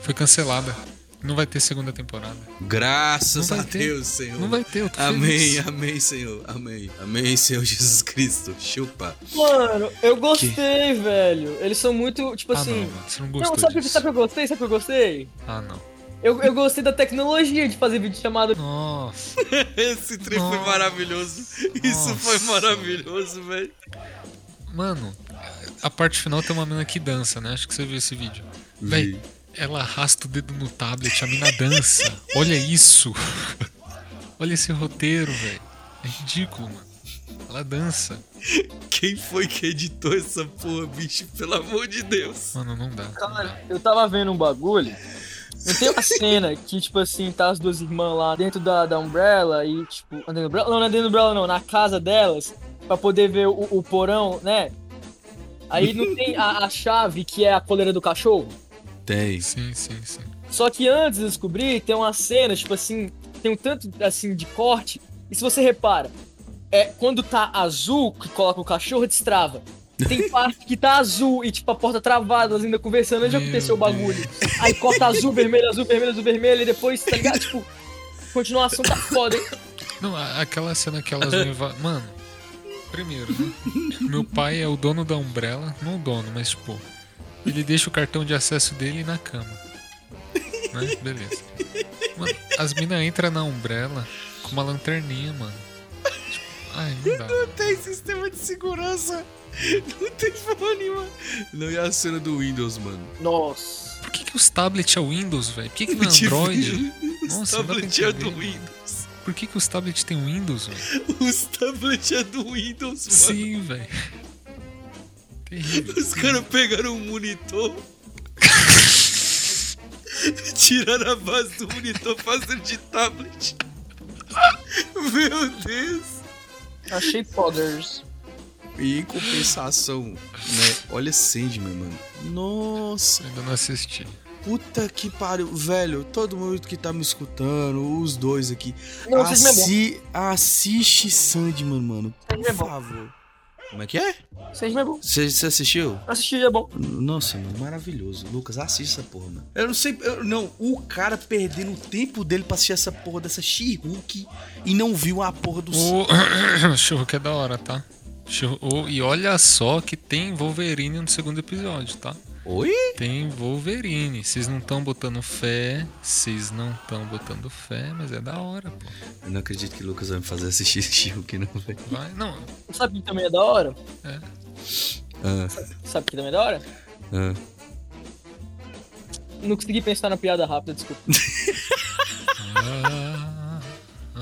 Foi cancelada. Não vai ter segunda temporada. Graças a ter. Deus, Senhor. Não vai ter, eu tô Amém, feliz. amém, Senhor. Amém. Amém, Senhor Jesus Cristo. Chupa. Mano, eu gostei, velho. Eles são muito, tipo Ah, assim. não, mano. Você não gostou Não, sabe, o que- que eu gostei? Sabe o que eu gostei? Ah, não. Eu, eu gostei da tecnologia de fazer vídeo chamada. Nossa. Esse trem foi maravilhoso. Isso foi Nossa. maravilhoso, velho. Mano, a parte final tem uma mina que dança, né? Acho que você viu esse vídeo. Véi, ela arrasta o dedo no tablet, a mina dança. Olha isso. Olha esse roteiro, velho. É ridículo, mano. Ela dança. Quem foi que editou essa porra, bicho? Pelo amor de Deus. Mano, não dá. Cara, eu tava vendo um bagulho. Não tem uma cena que, tipo assim, tá as duas irmãs lá dentro da, da Umbrella e, tipo. Dentro da Umbrella? Não, não é dentro da Umbrella, não. Na casa delas, pra poder ver o, o porão, né? Aí não tem a, a chave que é a coleira do cachorro. Tem. Sim, sim, sim. Só que antes de descobrir, tem uma cena, tipo assim, tem um tanto assim de corte. E se você repara, é quando tá azul que coloca o cachorro, destrava. Tem parte que tá azul e tipo a porta travada, elas ainda conversando antes de Meu acontecer o bagulho. Aí corta azul, vermelho, azul, vermelho, azul, vermelho, e depois, tá ligado? Tipo, continuação tá foda, hein? Não, aquela cena que elas vão Mano, primeiro, né? Meu pai é o dono da Umbrella. Não o dono, mas tipo. Ele deixa o cartão de acesso dele na cama. Né? Beleza. Mano, as minas entram na Umbrella com uma lanterninha, mano. Tipo, ai, não dá. Não tem sistema de segurança. Não tem porra nenhuma. Não, e a cena do Windows, mano? Nossa. Por que, que os tablets é Windows, velho? Por que, que não é Android? Os Nossa, pra tablets é do Windows. Por que, que os tablets têm Windows, velho? Os tablets é do Windows, mano. Sim, velho. Terrível. Os caras pegaram um monitor. Tiraram a base do monitor fazendo de tablet. Meu Deus. Achei fodders. E em compensação, né? Olha Sandman, mano. Nossa, Ainda não assisti. puta que pariu. Velho, todo mundo que tá me escutando, os dois aqui. Não, é assi assiste Sandman, mano. Sandman Por é favor. Como é que é? Sandman é bom. Você assistiu? Assisti é bom. Nossa, mano, maravilhoso. Lucas, assiste essa porra, mano. Eu não sei. eu- não, o cara perdendo o tempo dele pra assistir essa porra dessa She-Hulk e não viu a porra do. O Churro que é da hora, tá? E olha só que tem Wolverine no segundo episódio, tá? Oi? Tem Wolverine. Vocês não estão botando fé. Vocês não estão botando fé, mas é da hora, pô. Eu não acredito que o Lucas vai me fazer assistir She-Hulk, não, velho. Vai. Não, Sabe que também é da hora? é. Ah, Sabe que também é da hora? ah. Não consegui pensar na piada rápida, desculpa. Ah,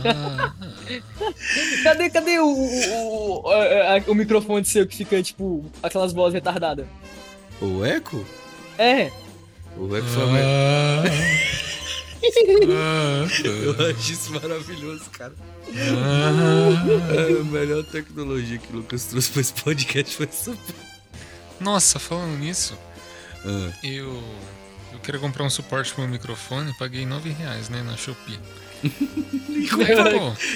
ah, Cadê, cadê o, o, o, a- o microfone seu que fica, tipo, aquelas vozes retardadas? O Eco? É. O Eco foi ah, Eu acho isso maravilhoso, cara. ah. A melhor tecnologia que o Lucas trouxe pra esse podcast foi essa. Nossa, falando nisso, Ah, eu. Eu queria comprar um suporte pro meu microfone, paguei 9 reais, né, na Shopee.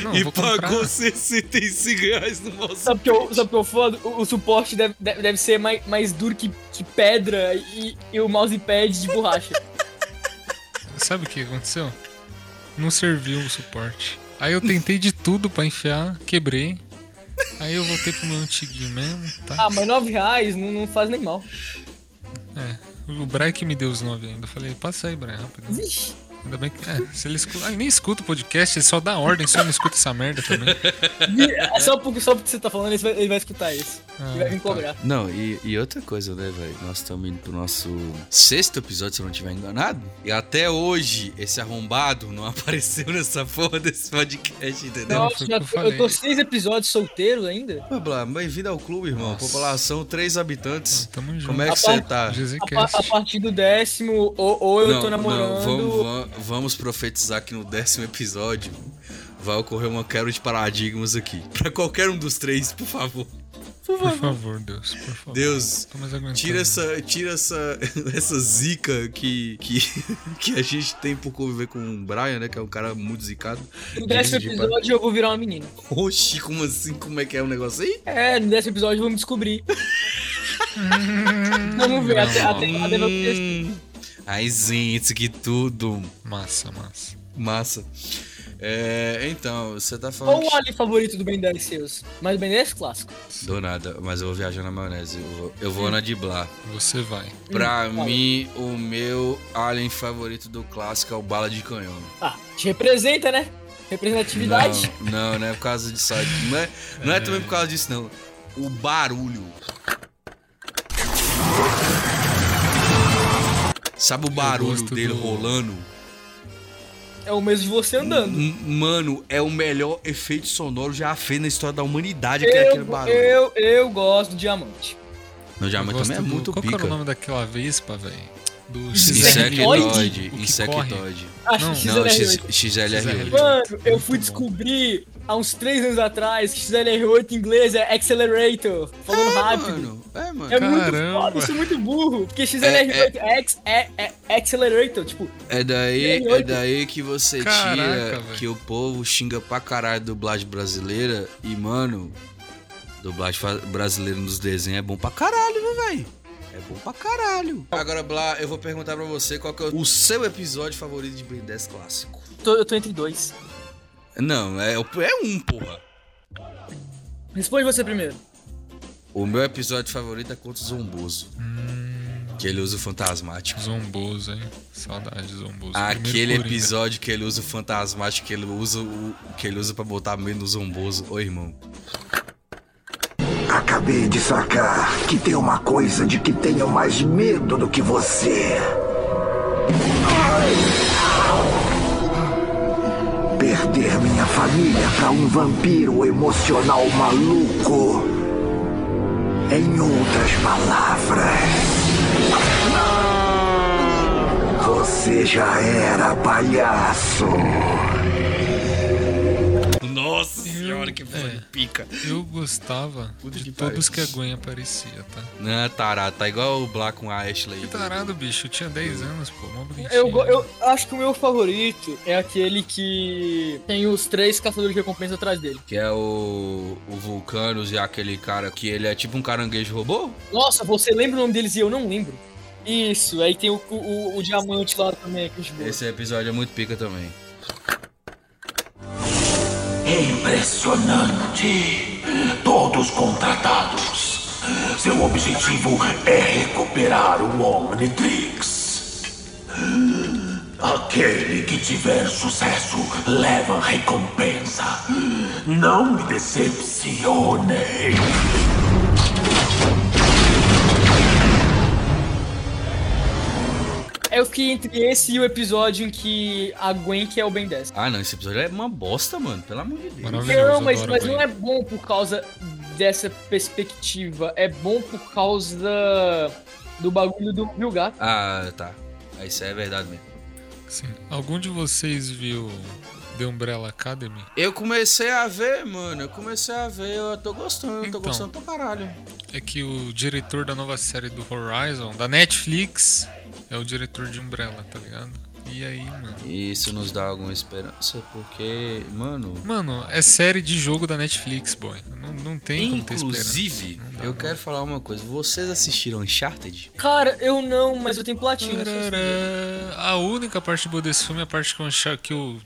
Não, e pagou 65 reais no nosso. Sabe que eu, sabe o que eu foda? O, o suporte deve, deve, deve ser mais, mais duro que, que pedra e, e o mousepad de borracha. Sabe o que aconteceu? Não serviu o suporte. Aí eu tentei de tudo pra enfiar, quebrei. Aí eu voltei pro meu antiguinho mesmo, tá? Ah, mas 9 reais não, não faz nem mal. É. O Brian que me deu os 9 ainda. Eu falei, passa aí, Brian, rápido. Vixe. Ainda bem que. É, se ele, escuta, ele nem escuta o podcast, ele só dá ordem, só não escuta essa merda também. É só porque, só porque você tá falando, ele vai, ele vai escutar isso. Ah, e vai vir tá. cobrar. Não, e, e outra coisa, né, velho? Nós estamos indo pro nosso sexto episódio, se eu não estiver enganado. E até hoje, esse arrombado não apareceu nessa porra desse podcast, entendeu? Nossa, eu falei. eu tô seis episódios solteiro ainda. Blá, bem-vindo ao clube, irmão. Nossa. População, três habitantes. Tamo junto. Como é que A você par- tá? A, pa- a GZCast. partir do décimo, ou, ou eu Não, tô namorando. não, vamos, va- vamos profetizar que no décimo episódio vai ocorrer uma quebra de paradigmas aqui. Pra qualquer um dos três, por favor. Por favor, Deus, por favor. Deus, Tô mais aguentando. Tira essa, tira essa, essa zica que, que, que a gente tem por conviver com o Brian, né? Que é um cara muito zicado. No décimo de episódio eu vou virar uma menina. Oxi, como assim? Como é que é o negócio aí? É, no décimo episódio eu vou me descobrir. Vamos ver, até, até, até meu texto. Hum, Ai, gente, que tudo. Massa, massa. Massa. É, então, você tá falando. Qual o alien favorito do Ben 10 seus? Mas o Ben 10 clássico. que- Do nada, mas eu vou viajar na maionese. Eu vou, eu vou na de Blá. Você vai. Pra Hum, mim, o meu alien favorito do clássico é o Bala de Canhão. Ah, te representa, né? Representatividade. Não, não, não é por causa disso. Não é, não é também por causa disso, não. O barulho. Sabe o barulho dele do- rolando? É o mesmo de você andando. M- Mano, é o melhor efeito sonoro já feito na história da humanidade, que é aquele Eu, barulho. eu, eu gosto do diamante. Meu diamante também é do- muito Qual que era pica. o nome daquela vespa, velho? Do Insectoide? Insectoide. O que Insectoide. Acho Não, Não, XLR8. X- XLR8. Mano, eu fui descobrir há uns 3 anos atrás que XLR8 em inglês é Accelerator. Falando rápido. Mano, é, mano. É muito Caramba. foda, eu sou muito burro. Porque XLR8 é, X- é, é Accelerator, tipo, É daí, XLR8. é daí que você Caraca, tira velho. que o povo xinga pra caralho dublagem brasileira e, mano, dublagem brasileira nos desenhos é bom pra caralho, né, velho? É bom pra caralho. Agora, Blá, eu vou perguntar pra você qual que é o seu episódio favorito de Ben 10 clássico. tô- eu tô entre dois. Não, é, é um, porra. Responde você primeiro. O meu episódio favorito é contra o Zomboso. Que ele usa o fantasmático. Zomboso, hein? Saudade, Zomboso. Aquele episódio que ele usa o fantasmático, que ele usa o que ele usa para botar medo no zomboso. Ô, irmão. Acabei de sacar que tem uma coisa de que tenho mais medo do que você. Perder minha família para um vampiro emocional maluco. Em outras palavras, você já era palhaço. Nossa senhora, que é. pica. Eu gostava Puta de que todos que a Gwen aparecia, tá? Não, tarado, tá igual o Black com a Ashley. Que tarado, bicho. Eu tinha 10 anos, pô. Mó bonitinho. Eu, eu acho que o meu favorito é aquele que tem os três caçadores de recompensa atrás dele. Que é o, o Vulcanos e aquele cara que ele é tipo um caranguejo robô? Nossa, você lembra o nome deles e eu não lembro. Isso, aí tem o, o, o diamante lá também, que. Esse episódio é muito pica também. Impressionante. Todos contratados. Seu objetivo é recuperar o Omnitrix. Aquele que tiver sucesso leva recompensa. Não me decepcionem. Eu fiquei entre esse e o episódio em que a Gwen que é o Ben 10. Ah, não, esse episódio é uma bosta, mano. Pelo amor de Deus. Maravilhoso. Não, mas, mas não é bom por causa dessa perspectiva. É bom por causa do bagulho do Rio Gato. Ah, tá. Ah, Isso é verdade mesmo. Sim. Algum de vocês viu The Umbrella Academy? Eu comecei a ver, mano. Eu comecei a ver. Eu tô gostando, eu tô Então. gostando pra caralho. É que o diretor da nova série do Horizon, da Netflix, é o diretor de Umbrella, tá ligado? E aí, mano? Isso nos dá alguma esperança, porque, mano. Mano, é série de jogo da Netflix, boy. Não, não tem como ter esperança. Inclusive, eu não. quero falar uma coisa. Vocês assistiram Uncharted? Cara, eu não, mas eu tenho platina. A única parte boa desse filme é a parte que o,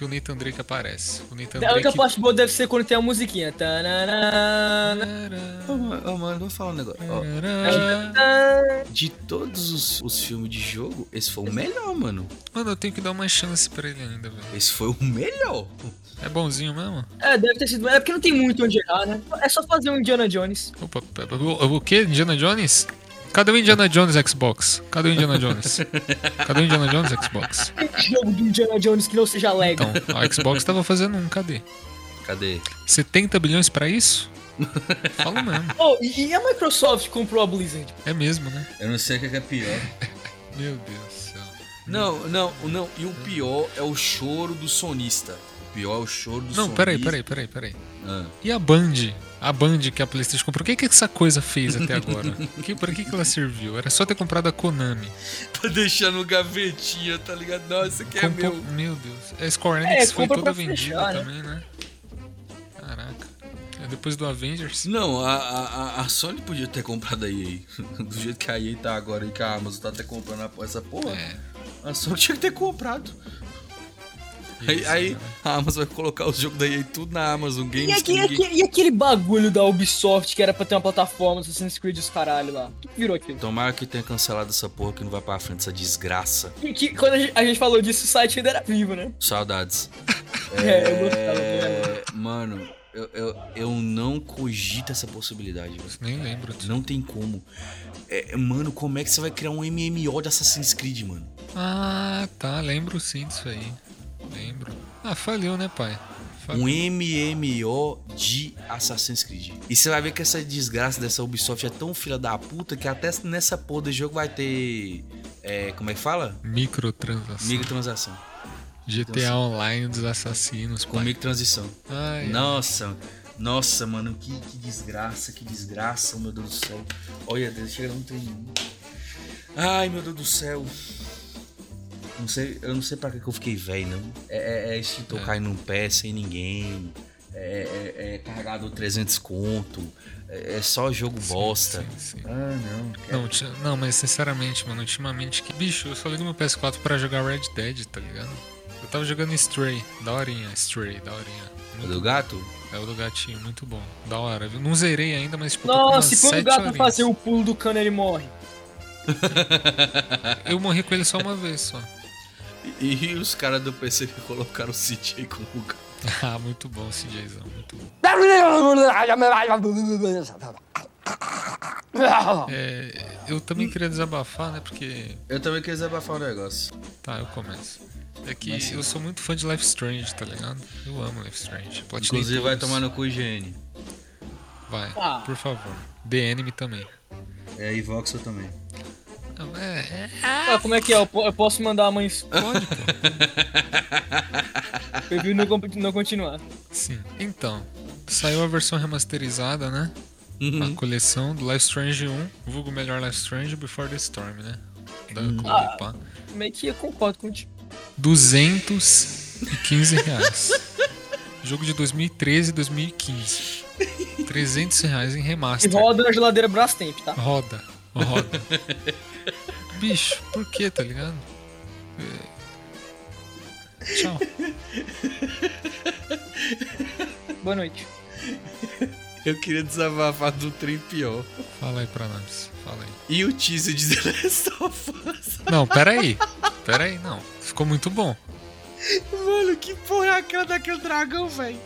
que o, Nathan Drake aparece. O Nathan A única Drake... parte boa deve ser quando tem a musiquinha. Ô, mano, ô, mano, vou falar um negócio. Tan, de todos os, os filmes de jogo, esse foi o melhor, mano. Mano, eu tenho que dar uma chance pra ele ainda, velho. Esse foi o melhor. É bonzinho mesmo? É, deve ter sido. É porque não tem muito onde errar, né? É só fazer um Indiana Jones. Opa, o, o que? Indiana Jones? Cadê o Indiana Jones Xbox? Cadê o Indiana Jones? Cadê o Indiana Jones Xbox? Tem jogo do Indiana Jones que não seja Lego. Então, a Xbox tava fazendo um, cadê? Cadê? 70 bilhões pra isso? Falo mesmo. Oh, e e a Microsoft comprou a Blizzard? É mesmo, né? Eu não sei o que é pior. Meu Deus do céu. Não, não, não. E o pior é o choro do sonista. O pior é o choro do sonista. Não, peraí, peraí, peraí, peraí. Ah. E a Band? A Band que a PlayStation comprou, o que, que essa coisa fez até agora? que, pra que, que ela serviu? Era só ter comprado a Konami. Pra deixar no gavetinha, tá ligado? Nossa, que é Comprou- meu. Meu Deus. A Square Enix É, foi toda vendida fechar, né? também, né? Caraca. É depois do Avengers. Não, a, a, a- Sony podia ter comprado a EA. Do jeito que a EA tá agora e que a Amazon tá até comprando a- essa porra. É. A Sony tinha que ter comprado. Aí, Isso, aí né? a Amazon vai colocar os jogos da EA tudo na Amazon Games. E, aquele, ninguém- aquele- e aquele bagulho da Ubisoft que era pra ter uma plataforma Assassin's Creed e os caralho lá? O que virou aquilo? Tomara que tenha cancelado essa porra que não vai pra frente, essa desgraça. Que, que- quando a gente, a gente falou disso, o site ainda era vivo, né? Saudades. É, eu gostava? É, mano, eu, eu, eu não cogito essa possibilidade, velho. Nem lembro disso. Não tem como. É, mano, como é que você vai criar um MMO de Assassin's Creed, mano? Ah, tá. Lembro sim disso aí. Lembro. Ah, faliu, né, pai? Faliu. Um MMO de Assassin's Creed. E você vai ver que essa desgraça dessa Ubisoft é tão filha da puta que até nessa porra do jogo vai ter. É, como é que fala? Microtransação. Microtransação. GTA Online dos assassinos, Com pai. microtransição. Ai, Nossa, nossa, mano, que, que desgraça, que desgraça, meu Deus do céu. Olha, chega não tem. Ai, meu Deus do céu. Não sei, eu não sei pra que eu fiquei velho, não. É, é, é extintor É. caindo num pé sem ninguém. É, é, é carregador 300 conto. É, é só jogo bosta. sim, sim. Ah, não. quero- Não, não, mas sinceramente, mano, ultimamente, que bicho, eu só ligo meu PS4 pra jogar Red Dead, tá ligado? Eu tava jogando Stray, daorinha, Stray, daorinha. É Muito do gato? É o do gatinho, muito bom. Da hora. Eu não zerei ainda, mas tipo, Nossa, e quando o gato horinhas. fazer o pulo do cano, ele morre. Eu morri com ele só uma vez só. E, e os caras do PC que colocaram o CJ como o. Ah, muito bom esse Jason, muito bom. É, eu também queria desabafar, né? Porque. Eu também queria desabafar um negócio. Tá, eu começo. É que Mas eu sou muito fã de Life Strange, tá ligado? Eu amo Life Strange. Platinei Inclusive vai todos. tomar no cu higiene. Vai, Ah. por favor. The Enemy também. É, e Voxel também. Não, É, é, Ah, como é que é? Eu, po- eu posso mandar a mãe. pode, pô. Prefiro não, comp- não continuar. Sim. Então, saiu a versão remasterizada, né? Uhum. A coleção do Life Strange 1, vulgo melhor Life Strange Before the Storm, né? Da Hum. Clube Ah. Pá. Meio que eu concordo contigo. 215 reais. Jogo de 2013 e 2015. 300 reais em E remaster. roda na geladeira Brastemp, tá? Roda, roda. Bicho, por que, tá ligado? É. Tchau. Boa noite. Eu queria desabafar do trem pior. Fala aí pra nós. Fala aí. E o teaser de The Last of Us. Não, peraí. Peraí, não. Ficou muito bom. Mano, que porra é aquela daquele dragão, velho?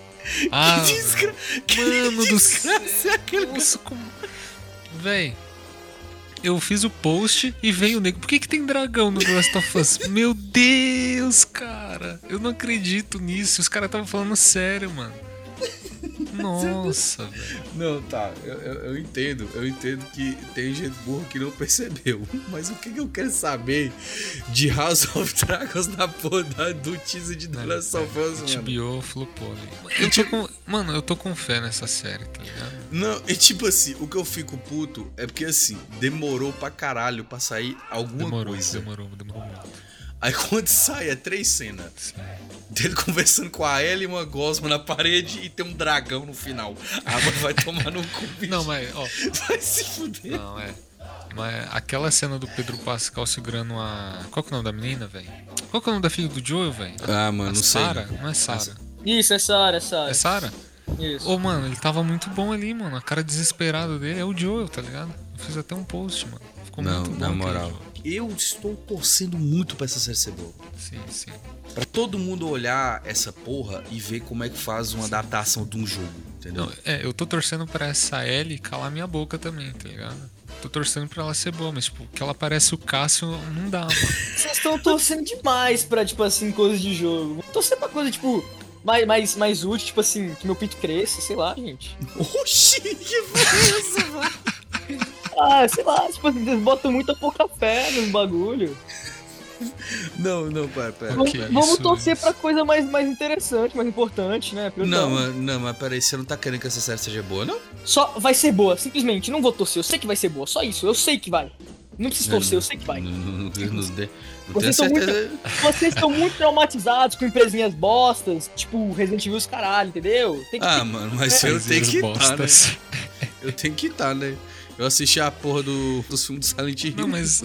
Ah, que desgra... que mano do desgraça é aquele... Nossa, como... Véi, eu fiz o post e veio o nego. Por que, que tem dragão no The Last of Us? Meu Deus, cara. Eu não acredito nisso. Os caras estavam falando sério, mano. Nossa, velho. Não, tá, eu, eu, eu entendo, eu entendo que tem gente burra que não percebeu. Mas o que, que eu quero saber de House of Dragons na porra do teaser de The Last of Us, mano? HBO flopou ali. Eu tô com... Mano, eu tô com fé nessa série, tá ligado? Não, e tipo assim, o que eu fico puto é porque assim, demorou pra caralho pra sair alguma Demorou, coisa. demorou, demorou muito. Aí quando sai é três cenas. Dele conversando com a Ellie, uma gosma na parede e tem um dragão no final. Ah, mas vai tomar no cu, bicho. Não, mas, ó. Vai se fuder. Não, é. Mas aquela cena do Pedro Pascal segurando a. Qual que é o nome da menina, velho? Qual que é o nome da filha do Joel, velho? Ah, mano, A não sei. Sarah? Não é Sarah. Isso, é Sara, é Sara. É Sarah? Isso. Ô, mano, ele tava muito bom ali, mano. A cara desesperada dele é o Joel, tá ligado? Eu fiz até um post, mano. ficou Não, muito bom. na moral. Eu estou torcendo muito pra essa série ser boa. Sim, sim. Pra todo mundo olhar essa porra e ver como é que faz uma adaptação de um jogo, entendeu? Não, é, eu tô torcendo pra essa Ellie calar minha boca também, tá ligado? Tô torcendo pra ela ser boa, mas, tipo, que ela parece o Cássio, não dá, mano. Vocês estão torcendo demais pra, tipo assim, coisas de jogo. Vou torcer pra coisa, tipo, mais, mais, mais útil, tipo assim, que meu pinto cresça, sei lá, gente. Oxi, que foi essa, mano? Ah, sei lá, tipo vocês botam muita pouca fé nos bagulho. Não, não, pera, pera. Vamos, que vamos isso, torcer isso. pra coisa mais, mais interessante, mais importante, né? Porque Não, mas, não, mas peraí, você não tá querendo que essa série seja boa, não? Só vai ser boa, simplesmente. Não vou torcer, eu sei que vai ser boa, só isso, eu sei que vai. Não preciso torcer, eu sei que vai. Não, não, não, não, não, não tenho Vocês são certeza. Vocês estão muito traumatizados com empresinhas bostas, tipo Resident Evil os caralho, entendeu? Tem que Ah, mano, mas eu Mas tenho eles que estar, né? bostas. Eu tenho que estar, né? Eu assisti a porra do, dos filmes do Silent Hill. Não, mas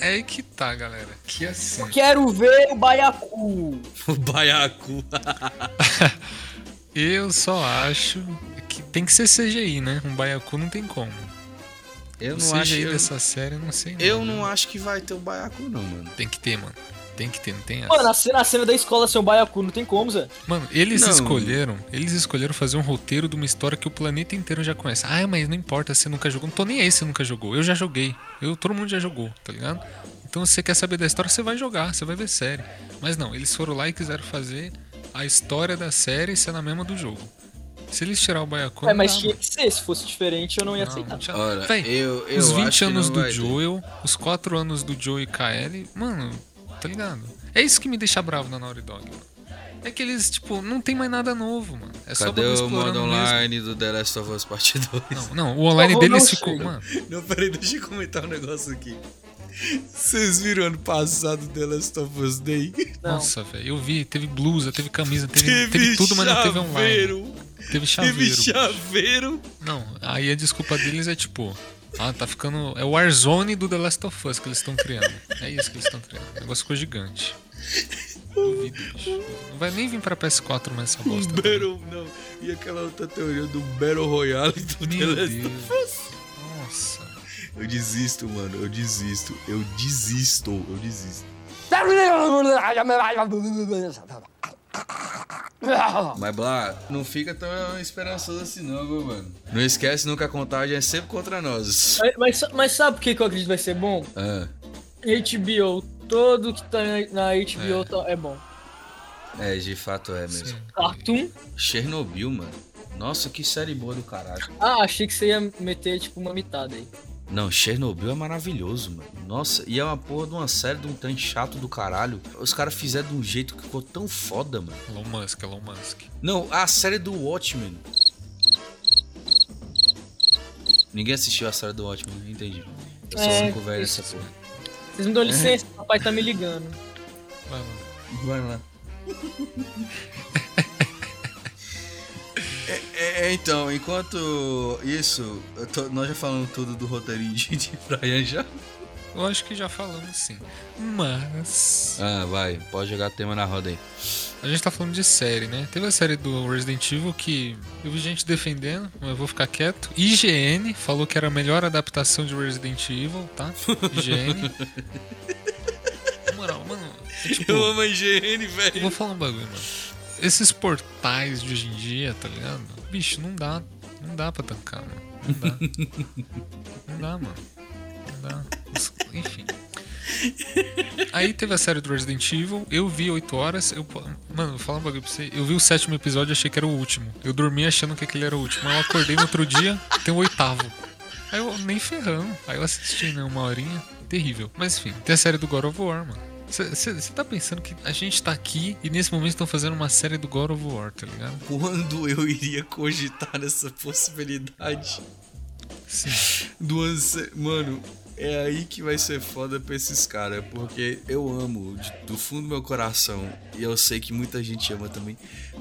é aí que tá, galera. Que assim. Quero ver o Baiacu. O Baiacu. Eu só acho que tem que ser CGI, né? Um baiacu não tem como. Eu o não CGI acho. Eu, dessa série, eu não sei. eu não acho que vai ter o Baiacu, não, mano. Tem que ter, mano. Tem que ter, não tem essa. Mano, a cena, a cena da escola ser um Baiacu, não tem como, Zé. Mano, eles Não. escolheram, eles escolheram fazer um roteiro de uma história que o planeta inteiro já conhece. Ah, mas não importa se você nunca jogou. Não tô nem aí se você nunca jogou. Eu já joguei. Eu, todo mundo já jogou, tá ligado? Então se você quer saber da história, você vai jogar, você vai ver série. Mas não, eles foram lá e quiseram fazer a história da série ser na mesma do jogo. Se eles tirar o Baiacu, É, mas tinha que ser, se fosse diferente eu não ia Não, aceitar. não tinha- Ora, Véi, eu, eu os acho 20 que anos não do vai ter. Joel, os 4 anos do Joe e Kaeli, mano, tá ligado? É isso que me deixa bravo na Naughty Dog, mano. É que eles, tipo, não tem mais nada novo, mano. É só Cadê bagulho o modo explorando mesmo. online do The Last of Us Part 2? Não, não, o online Não, deles não ficou, mano. Não, peraí, deixa eu comentar um negócio aqui. Vocês viram ano passado The Last of Us Day? Não. Nossa, velho, eu vi, teve blusa, teve camisa, teve, teve tudo, mas não teve online. chaveiro. Teve chaveiro. Teve chaveiro. Não, aí a desculpa deles é tipo, ah, tá ficando. É o Warzone do The Last of Us que eles estão criando. É isso que eles estão criando. O negócio ficou gigante. Duvido, bicho. Não vai nem vir pra PS4 mais essa bosta. Battle, não. E aquela outra teoria do Battle Royale do The Meu Last Deus. of Us. Nossa. Eu desisto, mano. Eu desisto. Eu desisto. Eu desisto. Mas, Blá, não fica tão esperançoso assim, não, meu mano. Não esquece nunca a contagem é sempre contra nós. Mas, mas, sabe por que, que eu acredito que vai ser bom? Ah, HBO, todo que tá na HBO tá- é bom. é, de fato é mesmo. Sim. Cartoon? Chernobyl, mano. Nossa, que série boa do caralho. Ah, achei que você ia meter, tipo, uma mitada aí. Não, Chernobyl é maravilhoso, mano. Nossa, e é uma porra de uma série de um trem chato do caralho. Os caras fizeram de um jeito que ficou tão foda, mano. Elon Musk, Elon Musk. Não, a série do Watchmen. Ninguém assistiu a série do Watchmen, não entendi. Eu sou É, cinco velho essa porra. Vocês me dão licença, papai tá me ligando. Vai lá. Vai lá. É, é, então, enquanto isso, eu tô- nós já falamos tudo do roteirinho de, de Brian já. Eu acho que já falamos sim. Mas. Ah, vai, pode jogar tema na roda aí. A gente tá falando de série, né? Teve a série do Resident Evil que eu vi gente defendendo, mas eu vou ficar quieto. IGN falou que era a melhor adaptação de Resident Evil, tá? IGN. Moral, mano. é tipo, Eu amo a IGN, eu velho. vou falar um bagulho, mano. Esses portais de hoje em dia, tá ligado? Bicho, não dá. Não dá pra tancar, mano. Não dá. Não dá, mano. Não dá. Enfim. Aí teve a série do Resident Evil, eu vi 8 horas, eu, mano, vou falar um bagulho pra você, eu vi o sétimo episódio e achei que era o último. Eu dormi achando que aquele era o último, aí eu acordei no outro dia, tem o oitavo. Aí eu nem ferrando, aí eu assisti, né, uma horinha, terrível. Mas enfim, tem a série do God of War, mano. Você tá pensando que a gente tá aqui e nesse momento estão fazendo uma série do God of War, tá ligado? Quando eu iria cogitar nessa possibilidade Sim. Mano, é aí que vai ser foda pra esses caras, porque eu amo de- do fundo do meu coração, e eu sei que muita gente ama também,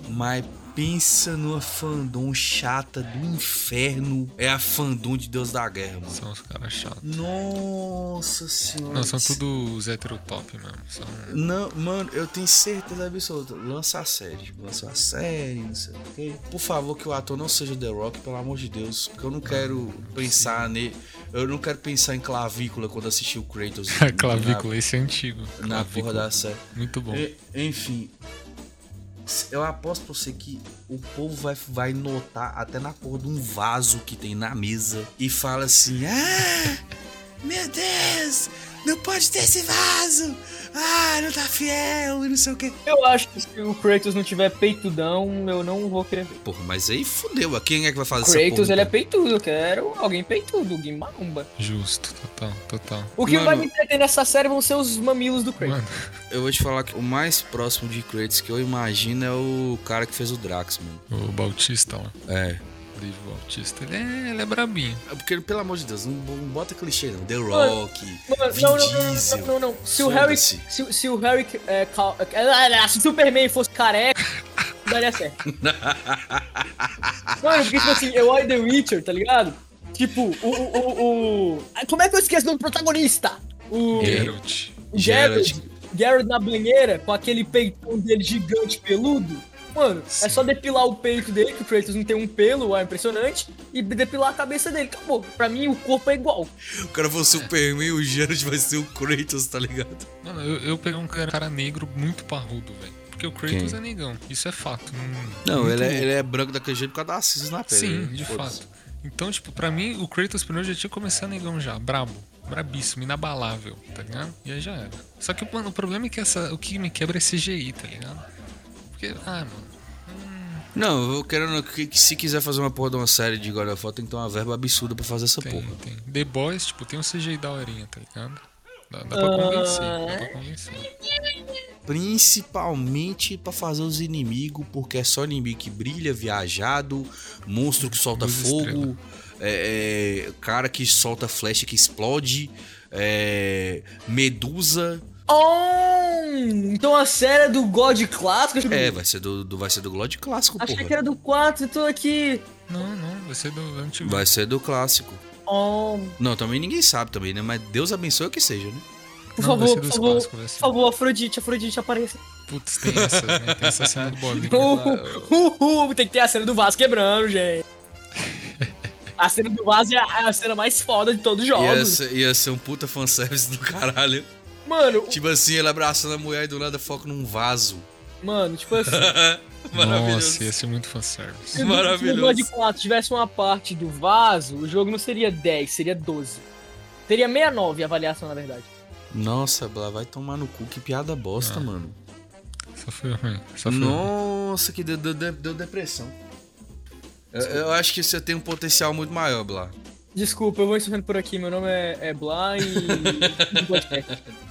mas pensa numa fandom chata do inferno, é a fandom de Deus da Guerra, mano. São os caras chatos. Nossa, senhora. Não, são tudo os heterotop mesmo. São... Não, mano, eu tenho certeza absoluta. Lança a série. Lança a série, não sei o quê. Por favor, que o ator não seja The Rock, pelo amor de Deus. Porque eu não quero pensar nele. Eu não quero pensar em clavícula quando assistir o Kratos. clavícula, esse é antigo. Na, na porra da série. Muito bom. E, enfim. Eu aposto pra você que o povo vai, vai notar até na porra de um vaso que tem na mesa e fala assim: Ah, meu Deus, não pode ter esse vaso. Ah, não tá fiel e não sei o que. Eu acho que se o Kratos não tiver peitudão, eu não vou querer ver. Porra, mas aí fudeu. Quem é que vai fazer Kratos, essa porra? Kratos, ele é peitudo. Eu quero alguém peitudo, alguém maromba. Justo, total, total. O que Mano, vai me entreter nessa série vão ser os mamilos do Kratos. Mano, Eu vou te falar que o mais próximo de Kratos que eu imagino é o cara que fez o Drax, mano. o Bautista lá. É. Dave Bautista, ele é, ele é brabinho. É Porque, pelo amor de Deus, não, não bota clichê não. The Rock, Mano, Vin não, não, não, Diesel. não, não, não. Se o Harry. Se, se o Harry. É, cal- é, se o Superman fosse careca, daria certo. Mano, porque, tipo assim, eu olho The Witcher, tá ligado? Tipo, o. o, o, o- Como é que eu esqueço o nome do protagonista? O. Geralt. O Geralt. Geralt. Geralt na banheira, com aquele peitão dele gigante peludo. Mano, é só depilar o peito dele, que o Kratos não tem um pelo, é impressionante, e depilar a cabeça dele. Acabou. Pra mim, o corpo é igual. O cara for o Superman e o Geralt vai ser o Kratos, tá ligado? Mano, eu, eu peguei um cara, cara negro muito parrudo, velho. Porque o Kratos Quem? é negão. Isso é fato. Não, muito ele é, ele é branco daquele jeito por causa das cisas na pele. Sim, né? de fato. Então, tipo, pra mim, o Kratos primeiro já tinha começado negão já, brabo. Brabíssimo, inabalável, tá ligado? E aí já era. Só que, mano, o problema é que essa, o que me quebra é CGI, tá ligado? Porque, ah, mano. Não, eu quero que, que se quiser fazer uma porra de uma série de God of War, tem que ter uma verba absurda pra fazer essa Tem, porra. tem. The Boys, tipo, tem um CGI da horinha, tá ligado? Dá, dá pra convencer, dá pra convencer. Principalmente pra fazer os inimigos, porque é só inimigo que brilha, viajado, monstro que solta Luz fogo, é, é, cara que solta flecha que explode, é, medusa. Oh! Então a série é do God clássico? É, vai ser do, do- vai ser do God clássico, Achei porra. que era do 4, eu tô aqui. Não, não, vai ser do antigo. Vai ser do clássico. Oh, Não, também ninguém sabe também, né? Mas Deus abençoe que seja, né? por Não, favor, ser por favor, clássicos, por favor, Afrodite, Afrodite apareça. Putz, tem essa, né? Tem essa cena do bolinho. Uh, uh, uh, tem que ter a cena do vaso quebrando, gente. A cena do vaso é a, é a cena mais foda de todos os Ia jogos. ser, ia ser um puta fanservice do caralho. Mano, Tipo assim, ele abraçando a mulher e do nada foca num vaso. mano, tipo assim. Nossa, ia ser muito fanservice. Se o Maravilhoso. God 4 tivesse uma parte do vaso, o jogo não seria 10, seria 12. Seria 69 a avaliação, na verdade. Nossa, Blá, vai tomar no cu, que piada bosta, Ah. mano. Só foi ruim. Só foi ruim. Nossa, que deu, deu- deu- deu depressão. Eu, eu acho que você tem um potencial muito maior, Blá. Desculpa, eu vou encerrando por aqui. Meu nome é, é Blá e.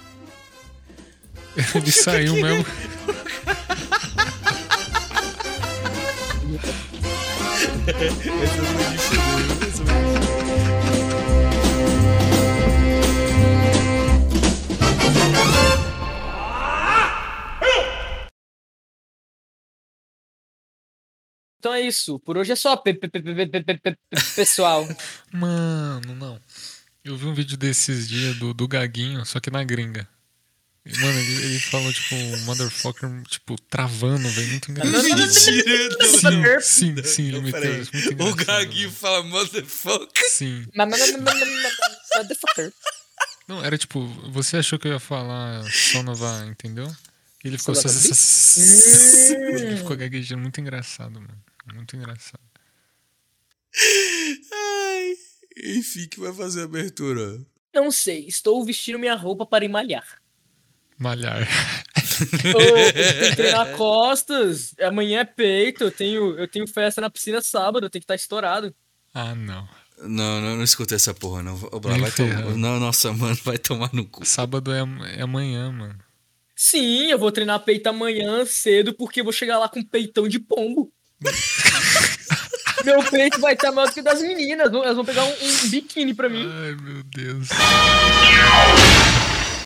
Ele saiu mesmo. Então é isso. Por hoje é só, pessoal. Mano, não. Eu vi um vídeo desses dias do, do Gaguinho, só que na gringa. E, Mano, ele, ele falou, tipo, motherfucker, tipo, travando, velho. Muito engraçado. Mentira, Sim, sim, sim, ele meteu isso. Muito O. Gaguinho fala motherfucker. Sim. Motherfucker. Não, era tipo, você achou que eu ia falar Sonova, entendeu? E ele ficou. Sonova Ele ficou gaguejando. Muito engraçado, mano. Muito engraçado. Ai, enfim, que vai fazer a abertura? Não sei, estou vestindo minha roupa para ir malhar. Malhar. Eu tenho que treinar costas. Amanhã é peito. Eu tenho, eu tenho festa na piscina sábado. Eu tenho que estar estourado. Ah, não. Não, não, não escutei essa porra, não. Ô, Blá, Nem vai tomar. Não, nossa, mano, vai tomar no cu. Sábado é, é amanhã, mano. Sim, eu vou treinar peito amanhã cedo porque eu vou chegar lá com peitão de pombo. Meu peito vai estar maior do que o das meninas. Elas vão pegar um, um biquíni pra mim. Ai, meu Deus.